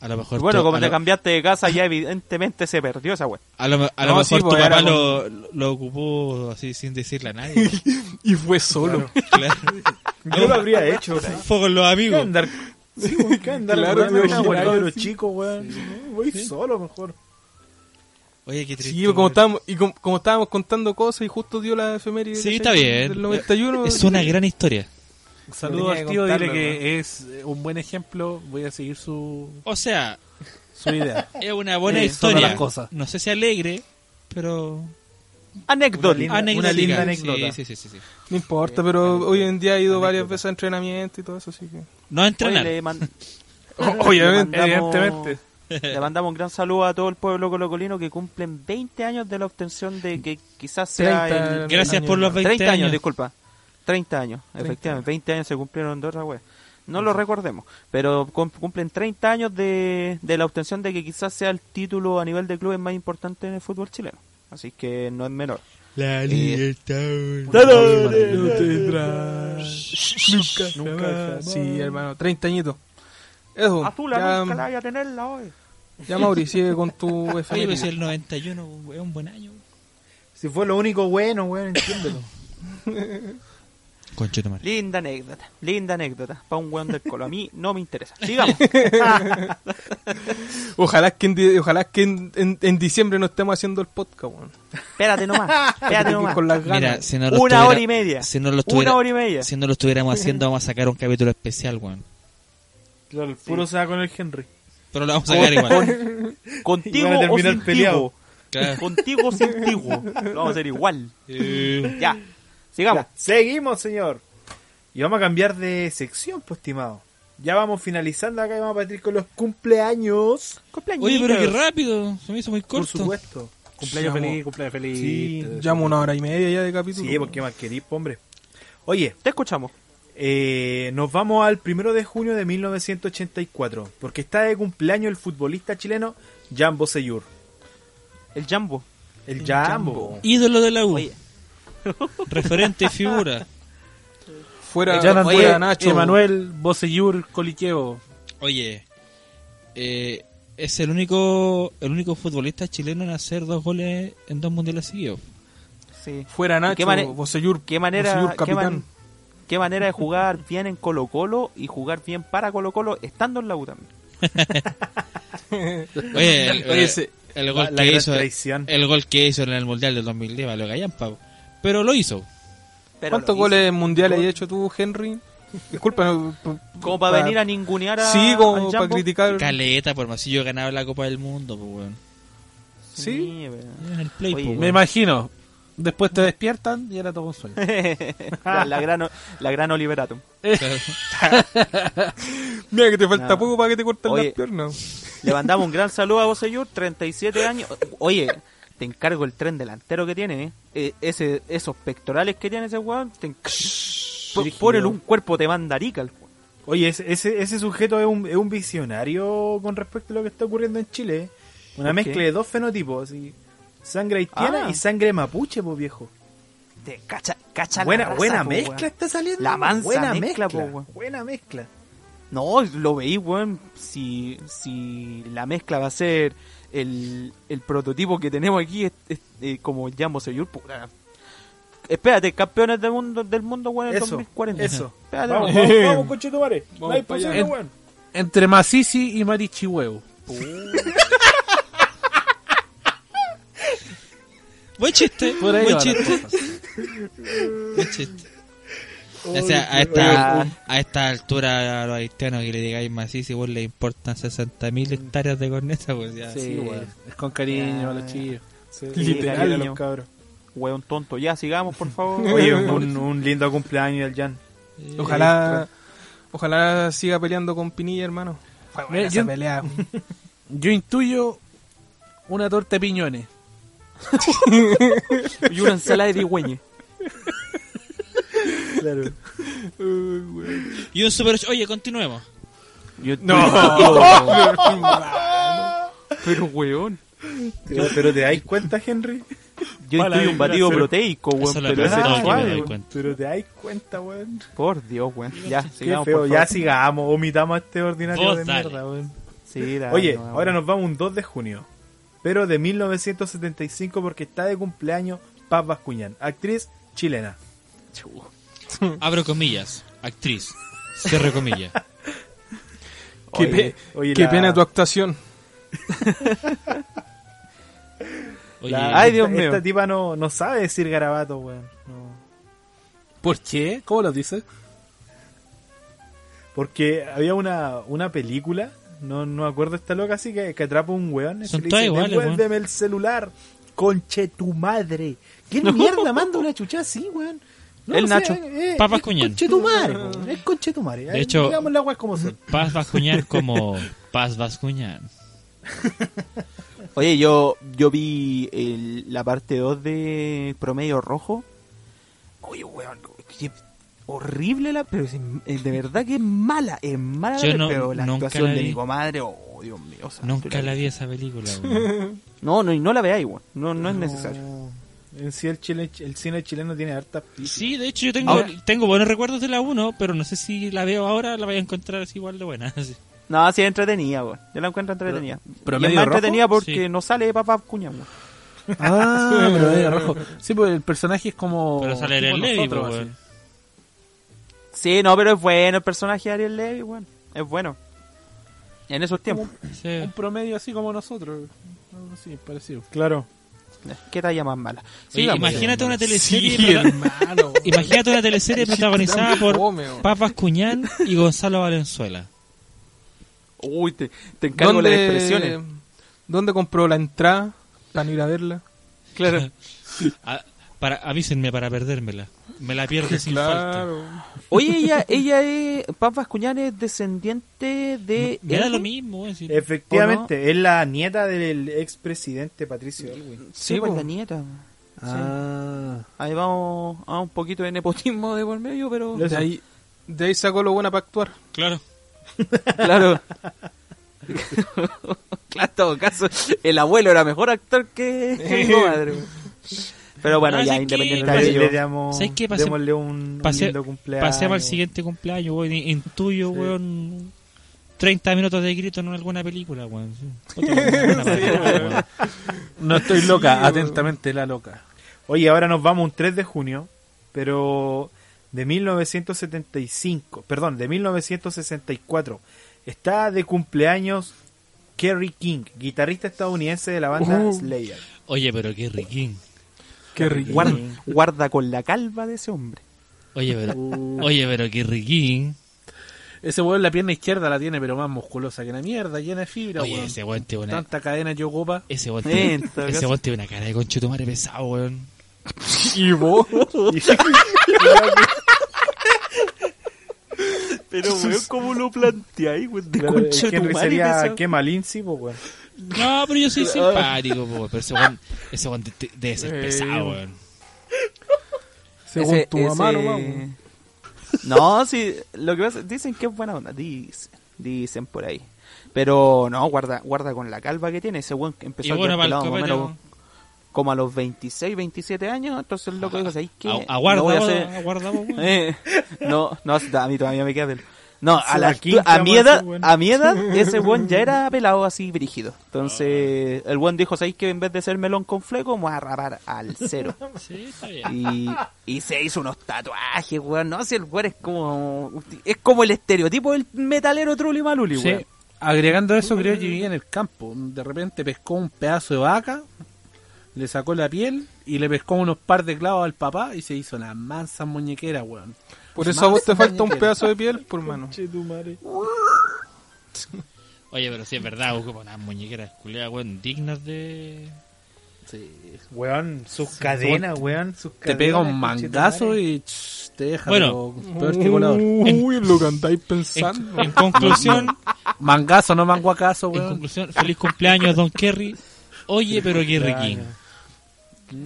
A lo mejor Bueno, como te lo- cambiaste de casa, ya evidentemente se perdió esa wea. A lo, a lo No, mejor sí, tu pues, papá lo, lo ocupó así sin decirle a nadie. Y fue solo. claro. Yo lo habría hecho. ¿sí? Fue con los ¿Qué amigos. andar? Sí, weón, ¿qué andar? Claro, una imaginas, weá de sí. los chicos, weón. No, Voy solo mejor. Oye, qué triste. Sí, como estábamos, y como, como estábamos contando cosas y justo dio la efeméride. Sí, está bien. Del 91. Es una gran historia. Saludo al tío, dile que es eh, un buen ejemplo. Voy a seguir su, O sea, su idea. es una buena Eh, son historia. las cosas. No sé si alegre, pero Anécdota. linda- anecdótica. linda anécdota. Sí, sí, sí, sí, sí. No importa, pero hoy en día ha ido varias veces a entrenamiento y todo eso, así que. No a entrenar. le, man- Obviamente. le mandamos- Evidentemente. le mandamos un gran saludo a todo el pueblo colocolino que cumplen 20 años de la obtención de que quizás sea 30 el... Gracias por los 20 30 años, años. disculpa. 30 años, efectivamente. 20 años se cumplieron de otra wea. No lo recordemos, pero cum- cumplen 30 años de, de la obtención de que quizás sea el título a nivel de clubes más importante en el fútbol chileno. Así que no es menor. La libertad. No tendrás nunca, Nunca. Sí, hermano, 30 añitos. Eso, Azula, ya, nunca la vaya a tenerla hoy. ya Mauri, sigue con tu Oye, pero efeméride. si el 91 es un buen año. Si fue lo único bueno, weón, entiéndelo. Conchito. Linda anécdota, linda anécdota. Para un weón del colo. A mí no me interesa. Sigamos. Ojalá que, en, ojalá que en, en- en diciembre no estemos haciendo el podcast, weón. Espérate nomás. Espérate nomás. Con las ganas. Mira, si no lo Una hora y media. Si no Una hora y media. Si no lo estuviéramos haciendo, vamos a sacar un capítulo especial, weón. Claro, el puro se va con el Henry. Pero lo vamos a sacar igual. Contigo o terminar sin. Claro. Contigo o sin. Lo vamos a hacer igual. Eh, Ya. Sigamos. Ya, seguimos, señor. Y vamos a cambiar de sección, pues, estimado. Ya vamos finalizando acá y vamos a partir con los cumpleaños. Cumpleaños. Oye, pero qué rápido. Se me hizo muy Por corto. supuesto. Cumpleaños Llamo- feliz, cumpleaños feliz. Sí, Te- Llamo una hora y media ya de capítulo. Sí, porque más querís, hombre. Oye, Te escuchamos. eh, nos vamos al primero de junio de 1984, porque está de cumpleaños el futbolista chileno Jambo Seyur. El Jambo. El Jambo. Ídolo de la U. Oye. Referente y figura. Fuera, Jan Nacho. Emanuel, Boseyur, Coliqueo. Oye, eh, es el único el único futbolista chileno en hacer dos goles en dos mundiales seguidos. Sí. Fuera Nacho. ¿Qué Bosellur, ¿Qué manera, Bosellur qué, man- qué manera de jugar bien en Colo Colo y jugar bien para Colo Colo estando en la U también. Oye, el, La, gol la que gran hizo traición. el gol que hizo en el mundial del 2010 valió gallampa. Pero lo hizo. Pero ¿Cuántos lo goles mundiales has hecho tú, Henry? Disculpa. hizo. Como para pa- venir a ningunear a. Sí, al como para criticar. Caleta, por más si yo ganaba la Copa del Mundo, pues weón. Sí. pero- En el play, Oye, pues, Me imagino. Después te despiertan y era todo un sueño. la, la gran, la gran Oliveratum. Mira que te falta poco para que te corten Oye. las piernas. Le mandamos un gran saludo a Boseyur, 37 años. Oye, te encargo el tren delantero que tiene, ¿eh? Ese, esos pectorales que tiene ese weón, te enc- P- Brígido. ponele un cuerpo te manda arica el weón. Oye, ese, ese, ese sujeto es un, es un visionario con respecto a lo que está ocurriendo en Chile. ¿eh? Una ¿Por mezcla qué? de dos fenotipos, así. Sangre haitiana Ah. y sangre mapuche, pues viejo. Te cacha, cacha la Buena, raza, buena po, mezcla está saliendo. La mansa buena mezcla, mezcla, po, weón. buena mezcla. No, lo veí, weón. Si, si la mezcla va a ser el, el prototipo que tenemos aquí, es, es, eh, como Jambo Seyur, puta. Espérate, campeones del mundo, del mundo, weón, en Eso, 2040. eso. Espérate, Vamos, vamos, vamos, conchetumare. Vamos No hay posible, En- weón. Entre Masisi y Marichihuevo. Buen chiste, Por ahí buen chiste, buen chiste. O sea, a esta, a esta altura a los haitianos que le digáis macizo y vos le importan 60.000 hectáreas de corneta, pues ya. Sí, Sí, weón. Es con cariño a los chillos. Sí, Literal, a los cabros. Weón tonto. Ya, sigamos, por favor. Oye, un, un lindo cumpleaños al Jan. Ojalá, ojalá siga peleando con Pinilla, hermano. Fue buena esa yo- pelea. Yo intuyo una torta de piñones. y una ensalada de digüeñe. Claro. Y un super... Oye, continuemos. Yo- No. Pero, weón. Pero, pero te dais cuenta, Henry. Yo Mala estoy un batido vibración. proteico, weón. Eso es la Pero ese es que me suave, doy weón. cuenta. Pero te dais cuenta, weón. Por Dios, weón. Ya, Qué sigamos, feo. por Ya favor. sigamos. Omitamos a este ordinario Vos de dale. mierda, weón. Sí, dale, Oye, no, ahora nos vamos un 2 de junio. Pero de 1975 porque está de cumpleaños Paz Bascuñán, actriz chilena. Abro comillas. Actriz. Cierro comillas. Qué, Oye, pe- oye, qué la- pena tu actuación. Oye, la- Ay, esta- Dios mío. Esta tipa no, no sabe decir garabato, weón. No. ¿Por qué? ¿Cómo lo dices? Porque había una, una película, no, no me acuerdo esta loca así, que, que atrapa un weón. Son todas dice, iguales, Devuélveme el celular, conche tu madre. ¿Quién mierda manda una chucha así, weón? El Nacho. Eh, Paz es Bascuñán. Conchetumare, weón, es conchetumare. De hecho- digamos weas como son. Paz Bascuñán como Paz Bascuñán. Oye, yo, yo vi el- la parte 2 de Promedio Rojo. Oye, weón, qué horrible la... Pero es, es de verdad que es mala, es mala. Yo no- pero la nunca actuación la de vi. mi comadre, oh, Dios mío. o sea, Nunca la vi esa película, weón. No, no, y no la veáis, weón. No, no es necesario. En sí el, chile, el cine chileno tiene hartas pistas. Sí, de hecho yo tengo, Ahora- tengo buenos recuerdos de la 1, pero no sé si la veo ahora, la voy a encontrar así igual de buena. Sí. No, sí es entretenida, weón. Yo la encuentro entretenida. ¿Pero y es más rojo? entretenida porque Sí. no sale papá cuña, weón. Ah, pero de rojo. Sí, pues el personaje es como. Pero sale tipo el Levi, nosotros, pues, así. Sí, no, pero es bueno el personaje de Ariel Levy, weón. Es bueno. En esos tiempos. Sí. Un promedio así como nosotros. Algo así, parecido. Claro. ¿Qué talla más mala? Oye, imagínate una teleserie. Sí, hermano. Imagínate una teleserie protagonizada por. Papas Cuñán y Gonzalo Valenzuela. Uy, te, te encargo las ¿Dónde, expresiones. ¿Dónde compró la entrada para ir a verla? Claro. A, para, avísenme para perdérmela. Me la pierdo sin falta. Oye, ella, ella es. Paz Cuñán es descendiente de. Me da Elwin. lo mismo, weón. si- Efectivamente, es la nieta del expresidente Patricio Elwin. Sí, Sí, pues la nieta. Ah. Ahí vamos a un poquito de nepotismo de por medio, pero. De ahí, de ahí sacó lo buena para actuar. Claro. Claro. claro, en todo caso, el abuelo era mejor actor que, mi comadre. Pero bueno, Ah, ya sí, independiente que- de ello. ¿Sabes qué? Pase- démosle un, un Pase- lindo cumpleaños. Pasemos al siguiente cumpleaños, weón. Intuyo, weón. 30 minutos de grito en alguna película, weón. Sí. Otra buena película, weón. No estoy loca, atentamente la loca. Oye, ahora nos vamos un 3 de junio, pero de 1975, perdón, de 1964. Está de cumpleaños Kerry King, guitarrista estadounidense de la banda Uh. Slayer. Oye, pero qué riquín. Qué rico. Guarda, guarda con la calva de ese hombre. Oye, pero, oye, pero qué riquín. Ese weón la pierna izquierda la tiene, pero más musculosa que la mierda, llena de fibra, Oye, weón. ese weón tiene una, Tanta cadena que ocupa. ese weón Eh, tiene, ese weón tiene una cara de conchetumare pesado, weón. Y vos. Pero, weón, ¿cómo lo planteáis, weón? De Claro, sería Lindsay, pues, weón. No, pero yo soy simpático, po, pero ese weón, ese weón de- de- debe ser pesado, weón. Según Ese- tu mamá ese- nomás, weón. No, sí, lo que pasa, dicen que es buena onda, dicen, dicen por ahí. Pero no, guarda guarda con la calva que tiene. Ese weón que Y empezó a bueno, quedar para el pelado más o copete, menos como a los 26, 27 años. Entonces el loco dijo, ¿sabes qué? A- Aguarda, no voy a vos, hacer... aguarda, vos, weón. Eh, no, no, a mí todavía me queda pelo. No, a, la, la a mi edad, a mi edad, ese weón ya era pelado así brígido. Entonces, el weón dijo, ¿sabéis que en vez de ser melón con fleco, vamos a rapar al cero? Sí, está bien. Y, y se hizo unos tatuajes, weón. No sé, el weón es como. Es como el estereotipo del metalero Trulli Maluli, Sí. weón. Agregando eso, creo que vivía en el campo. De repente pescó un pedazo de vaca, le sacó la piel y le pescó unos par de clavos al papá y se hizo una mansa muñequera, weón. Por eso a vos te falta un pedazo de piel, por mano. Oye, pero sí es verdad, ocupa unas muñequeras culiadas, weón, dignas de... Weón, sus cadenas, weón. Sus Te pega un cadenas, mangazo y ch, te deja Bueno. pero peor que colador. Uy, lo que andáis En, pensando. en conclusión, Mangazo, no manguacazo, en weón. conclusión, feliz cumpleaños, Don Kerry. Oye, pero qué riquín.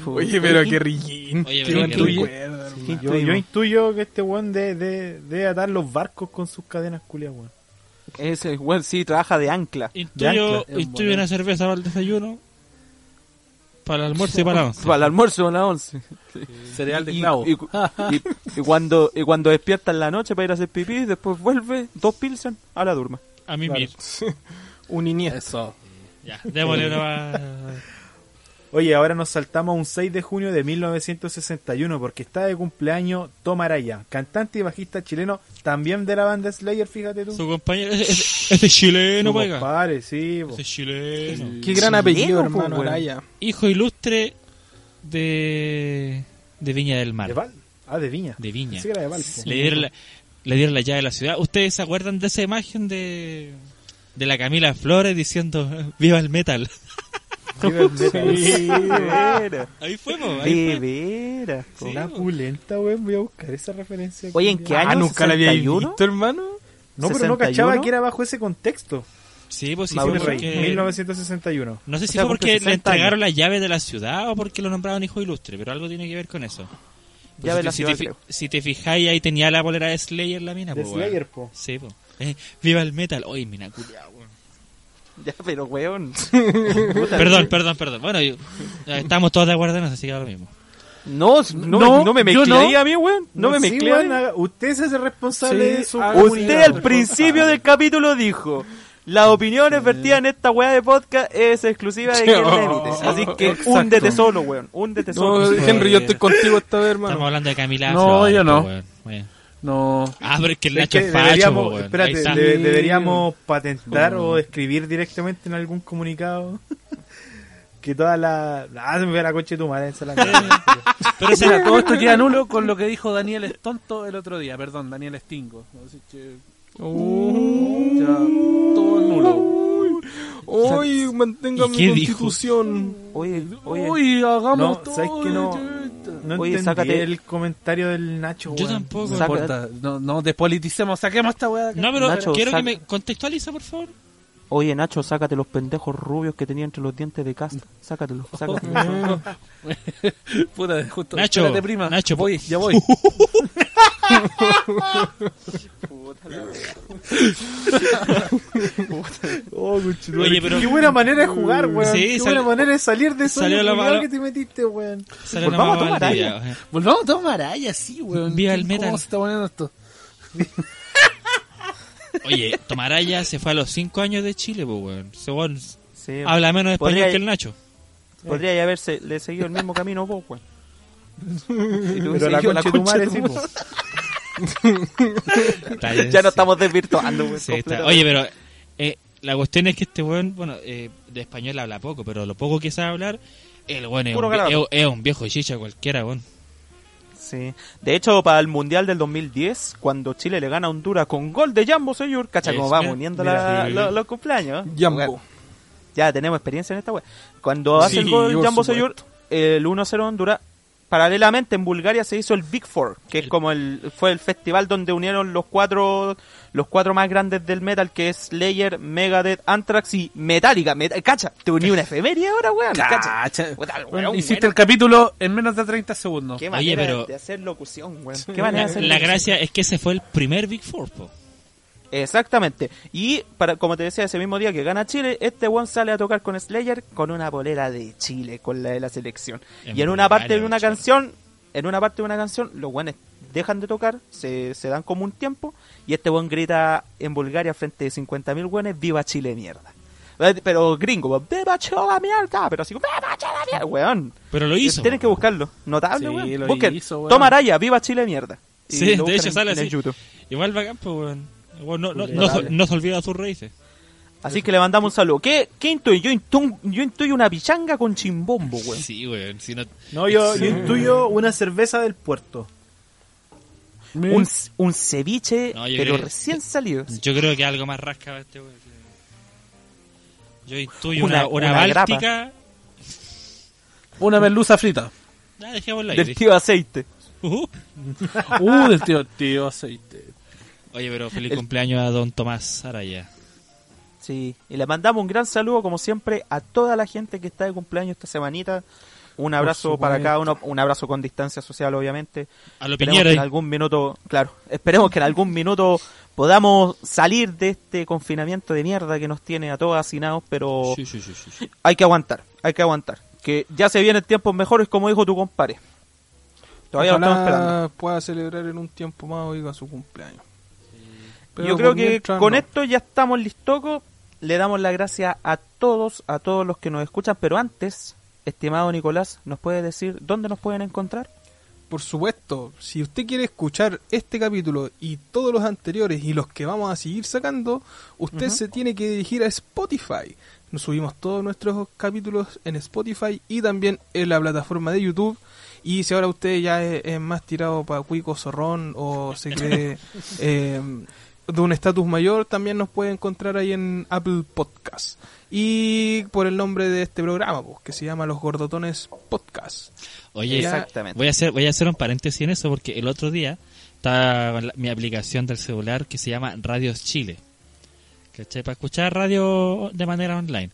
Oye, pero qué riquín. Oye, pero buen qué recuerdo, ¿Qué Yo, yo intuyo que este weón de, de, debe atar los barcos con sus cadenas culias, weón. Ese weón sí trabaja de ancla. Intuyo, ancla. intuyo una cerveza para el desayuno, para el almuerzo y para la once. Para el almuerzo a las 11. Cereal de Y, clavo. y- y- y cuando, y cuando despierta en la noche para ir a hacer pipí, después vuelve, dos pilsen, a la durma. A mí Claro. mismo. Un Iniesta. Eso. Ya, démosle una... Oye, ahora nos saltamos a un 6 de junio de 1961 porque está de cumpleaños Tom Araya, cantante y bajista chileno, también de la banda Slayer, fíjate tú. Su compañero, ese- ese chileno, Su oiga. compadre, sí, po. Ese chileno. Qué gran apellido, Chileno, hermano, po, weón. Araya. Hijo ilustre de, de Viña del Mar. ¿De Val? Ah, de Viña. De Viña. Sí, era de Val. Le dieron, la, le dieron la llave de la ciudad. ¿Ustedes se acuerdan de esa imagen de, de la Camila Flores diciendo ¡Viva el metal! Sí, Ahí De ahí fue. veras. Sí, Una pulenta, weón. Voy a buscar esa referencia. Oye, ¿en qué Ah, año? nunca la había 61? visto, hermano. No, pero no 61? cachaba que era bajo ese contexto. Sí, pues sí, Mauro fue Rey, porque... 1961. No sé si O sea, fue porque le 60 entregaron años. la llave de la ciudad o porque lo nombraron hijo ilustre, pero algo tiene que ver con eso. Pues Llave de si, la te- ciudad, si te, creo. fi- si te fijáis, ahí tenía la bolera de Slayer la mina, De po, Slayer, po. Sí, po. Eh, ¡Viva el metal! ¡Oye, mina culiao! Ya, pero weón. Perdón, perdón, perdón. Bueno, yo- estamos todos de acuerdo en eso, así que lo mismo. No, no, No, no me no. ahí a mí, weón. No, me sí, weón, Usted se hace responsable Sí, de comunidad, Usted al principio del capítulo dijo, las opiniones vertidas en esta weá de podcast es exclusiva de quien la emite. Así que Exacto. húndete solo, weón. Húndete No, solo. Henry, yo estoy contigo esta vez, Estamos hermano. hablando de Camila No, yo no. weón. No. Ah, pero es que el Es Nacho que es facho, deberíamos, espérate, de- deberíamos patentar ¿Cómo? o escribir directamente en algún comunicado que toda la... Ah, se me fue la coche de tu madre. esa es la Pero Mira, todo esto queda nulo con lo que dijo Daniel Estonto el otro día. Perdón, Daniel Estingo. Así que Uh, ya, todo nulo. Uy, mantenga ¿Y mi qué dijo? constitución. Oye, oye. Uy, hagamos No, todo. ¿sabes que no? No Oye, entendí sácate- el comentario del Nacho, Yo weón. tampoco. No no, no despoliticemos, saquemos esta weá. No, pero Nacho, quiero que me contextualiza, por favor. Oye, Nacho, sácate los pendejos rubios que tenía entre los dientes de casta. Sácatelos, sácatelos. Puta, justo. Nacho, espérate, prima. Nacho, voy, ya voy. Oh, conchetumare, Oye, pero- Qué buena manera de jugar, weón. Sí, Qué sal- buena manera de salir de eso. salió la mala- que te metiste, weón. Sale una vamos a tomar Volvamos a tomar allá, sí, weón. Viva el ¿Cómo metal. se está poniendo esto? Oye, Tomaraya se fue a los 5 años de Chile, pues, weón. Sí. habla menos español Podría- que el Nacho. Podría ya haberse le seguido el mismo camino vos, weón. Si Pero la seguido concha de tu madre, de sí, bien, Ya nos sí. estamos desvirtuando, weón. Sí. Oye, pero eh, la cuestión es que este weón, bueno, eh, de español habla poco, pero lo poco que sabe hablar, el weón es, un, es un viejo chicha cualquiera, weón. Sí. De hecho, para el Mundial del 2010, cuando Chile le gana a Honduras con gol de Jambo Seyur, cacha Es, cómo va mira, uniendo la- sí. los cumpleaños. Jambo. Ya tenemos experiencia en esta wea. Cuando hace Sí, el gol Jambo. Seyur, el 1-0 Honduras, paralelamente en Bulgaria se hizo el Big Four, que es como el fue el festival donde unieron los cuatro los cuatro más grandes del metal, que es Slayer, Megadeth, Anthrax y Metallica. Met- cacha, te uní una efeméride ahora, weón. Cacha. Cacha. Puta, weón, hiciste bueno. el capítulo en menos de 30 segundos. Qué Oye, manera pero- de hacer locución, weón. Qué manera de La, hacer la locución. gracia es que ese fue el primer Big Four, po. Exactamente. Y para como te decía, ese mismo día que gana Chile, este one sale a tocar con Slayer con una bolera de Chile, con la de la selección. Y en una parte de una canción, en una parte de una canción, los buenos dejan de tocar, se, se dan como un tiempo, y este buen grita en Bulgaria frente de 50.000 buenos, viva Chile mierda. Pero gringo, viva Chile mierda, pero así como, viva Chile mierda, weón. Pero lo hizo. Tienen que buscarlo, notable, Sí, weón. lo Busquen, hizo, weón. Toma Araya, viva Chile mierda. Y Sí, de hecho en- sale en así. YouTube. Igual bacán, pues, weón. No, no, no, se- notable. no se olvida sus raíces. Así que le mandamos un saludo. ¿Qué, qué intuyo? Yo, intu- yo intuyo una pichanga con chimbombo, weón. Sí, weón. Si no, No, yo, yo intuyo una cerveza del puerto. Un, un ceviche, No, pero creo- recién salido. yo creo que algo más rasca este weón. Yo intuyo Una- una, una, una grapa. báltica. Una merluza frita. Ah, dejémosla ahí. Del tío aceite. Uh. Uh, del tío, tío aceite. Oye, pero feliz El- cumpleaños a don Tomás Araya. Sí. Y le mandamos un gran saludo, como siempre, a toda la gente que está de cumpleaños esta semanita. Un abrazo para cada uno, un abrazo con distancia social, obviamente. A lo Esperemos Piñera. que en algún minuto, claro, esperemos que en algún minuto podamos salir de este confinamiento de mierda que nos tiene a todos hacinados, pero Sí, sí, sí, sí, sí. hay que aguantar, hay que aguantar. Que ya se vienen tiempos mejores, como dijo tu compadre. Todavía lo estamos esperando. Ojalá pueda celebrar en un tiempo más, oiga, su cumpleaños. Pero Yo creo que con no. esto ya estamos listocos. Le damos las gracias a todos, a todos los que nos escuchan. Pero antes, estimado Nicolás, ¿nos puede decir dónde nos pueden encontrar? Por supuesto, si usted quiere escuchar este capítulo y todos los anteriores y los que vamos a seguir sacando, usted se tiene que dirigir a Spotify. Nos subimos todos nuestros capítulos en Spotify y también en la plataforma de YouTube. Y si ahora usted ya es, es más tirado para Cuico Zorrón o se cree eh, de un estatus mayor, también nos puede encontrar ahí en Apple Podcast. Y por el nombre de este programa, pues, que se llama Los Gordotones Podcast. Oye, Exactamente. voy a hacer voy a hacer un paréntesis en eso porque el otro día estaba mi aplicación del celular que se llama Radios Chile. ¿Cachai? Para escuchar radio de manera online.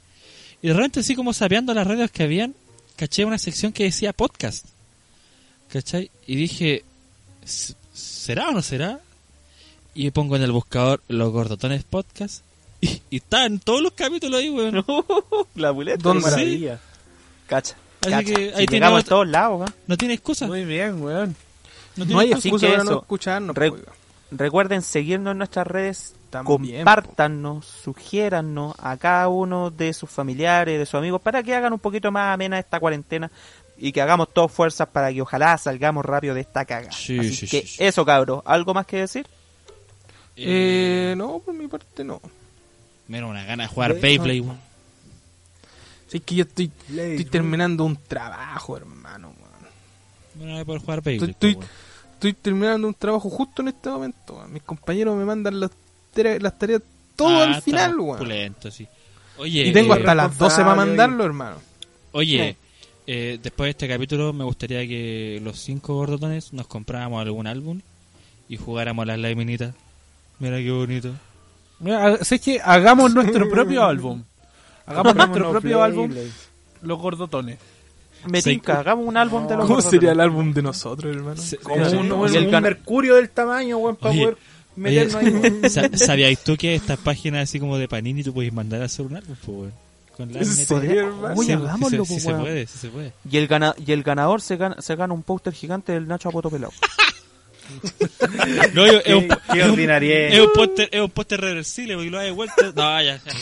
Y de repente así como sapeando las radios que habían, caché una sección que decía podcast. ¿Cachai? Y dije, "S- ¿será o no será? Y pongo en el buscador los gordotones podcast. Y, y están todos los capítulos ahí, weón. La buleta. ¿Dónde? Sí. Maravilla. Cacha. Así cacha. que Si ahí llegamos tenemos- a todos lados. No tiene excusa. Muy bien, weón. No hay excusa. para no eso, escucharnos. re- pues. Recuerden seguirnos en nuestras redes. También, compártanos, sugiérannos a cada uno de sus familiares, de sus amigos, para que hagan un poquito más amena esta cuarentena y que hagamos todas fuerzas para que ojalá salgamos rápido de esta caga. Sí, Así sí, que sí, sí. eso, cabros. ¿Algo más que decir? Eh, no, por mi parte no. Mira, una gana de jugar Beyblade, weón. Sí, es que yo estoy, terminando un trabajo, hermano. weón. No a poder jugar Estoy, Beyblade. estoy, terminando un trabajo justo en este momento. weón. Mis compañeros me mandan las, las tareas todo Ah, al final, weón. pulentos, sí. Oye, Y tengo eh, hasta las 12 para mandarlo, hermano. oye eh, después de este capítulo me gustaría que los cinco gordotones nos compráramos algún álbum y jugáramos las laminitas. Mira qué bonito. Mira, ¿sabes qué? Hagamos nuestro propio álbum. Hagamos nuestro propio álbum. Los Gordotones. Me Sí. tinca, hagamos un álbum de los ¿Cómo gordotones. sería el álbum de nosotros, hermano? Como Sí. un, el un mercurio del tamaño, weón, para Oye, poder meternos ahí. Oye, sa- ¿sabíais tú que estas páginas así como de Panini tú puedes mandar a hacer un álbum, po, weón? Con hagámoslo, sí, se- po, sí se weón. puede, sí se puede. Y el, gana y el ganador se gana, se gana un póster gigante del Nacho Apoto Pelado. No, yo- es un, Qué, qué es un- ordinaria. es un póster, es un póster reversible porque lo hay vuelto. No, ya, ya.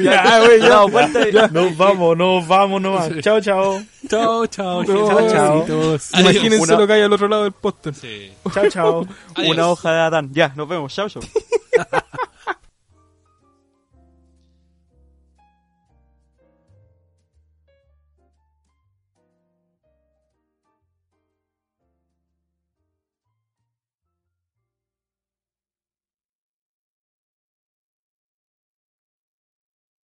ya, güey, ya. No, vuelta y- Nos vamos, nos vamos, nos vamos. Chao, chao. Chao, chao, Chao. Imagínense Una- lo que hay al otro lado del póster. Sí. Chao, chao. Una hoja de Adán. Ya, nos vemos. Chao, chao.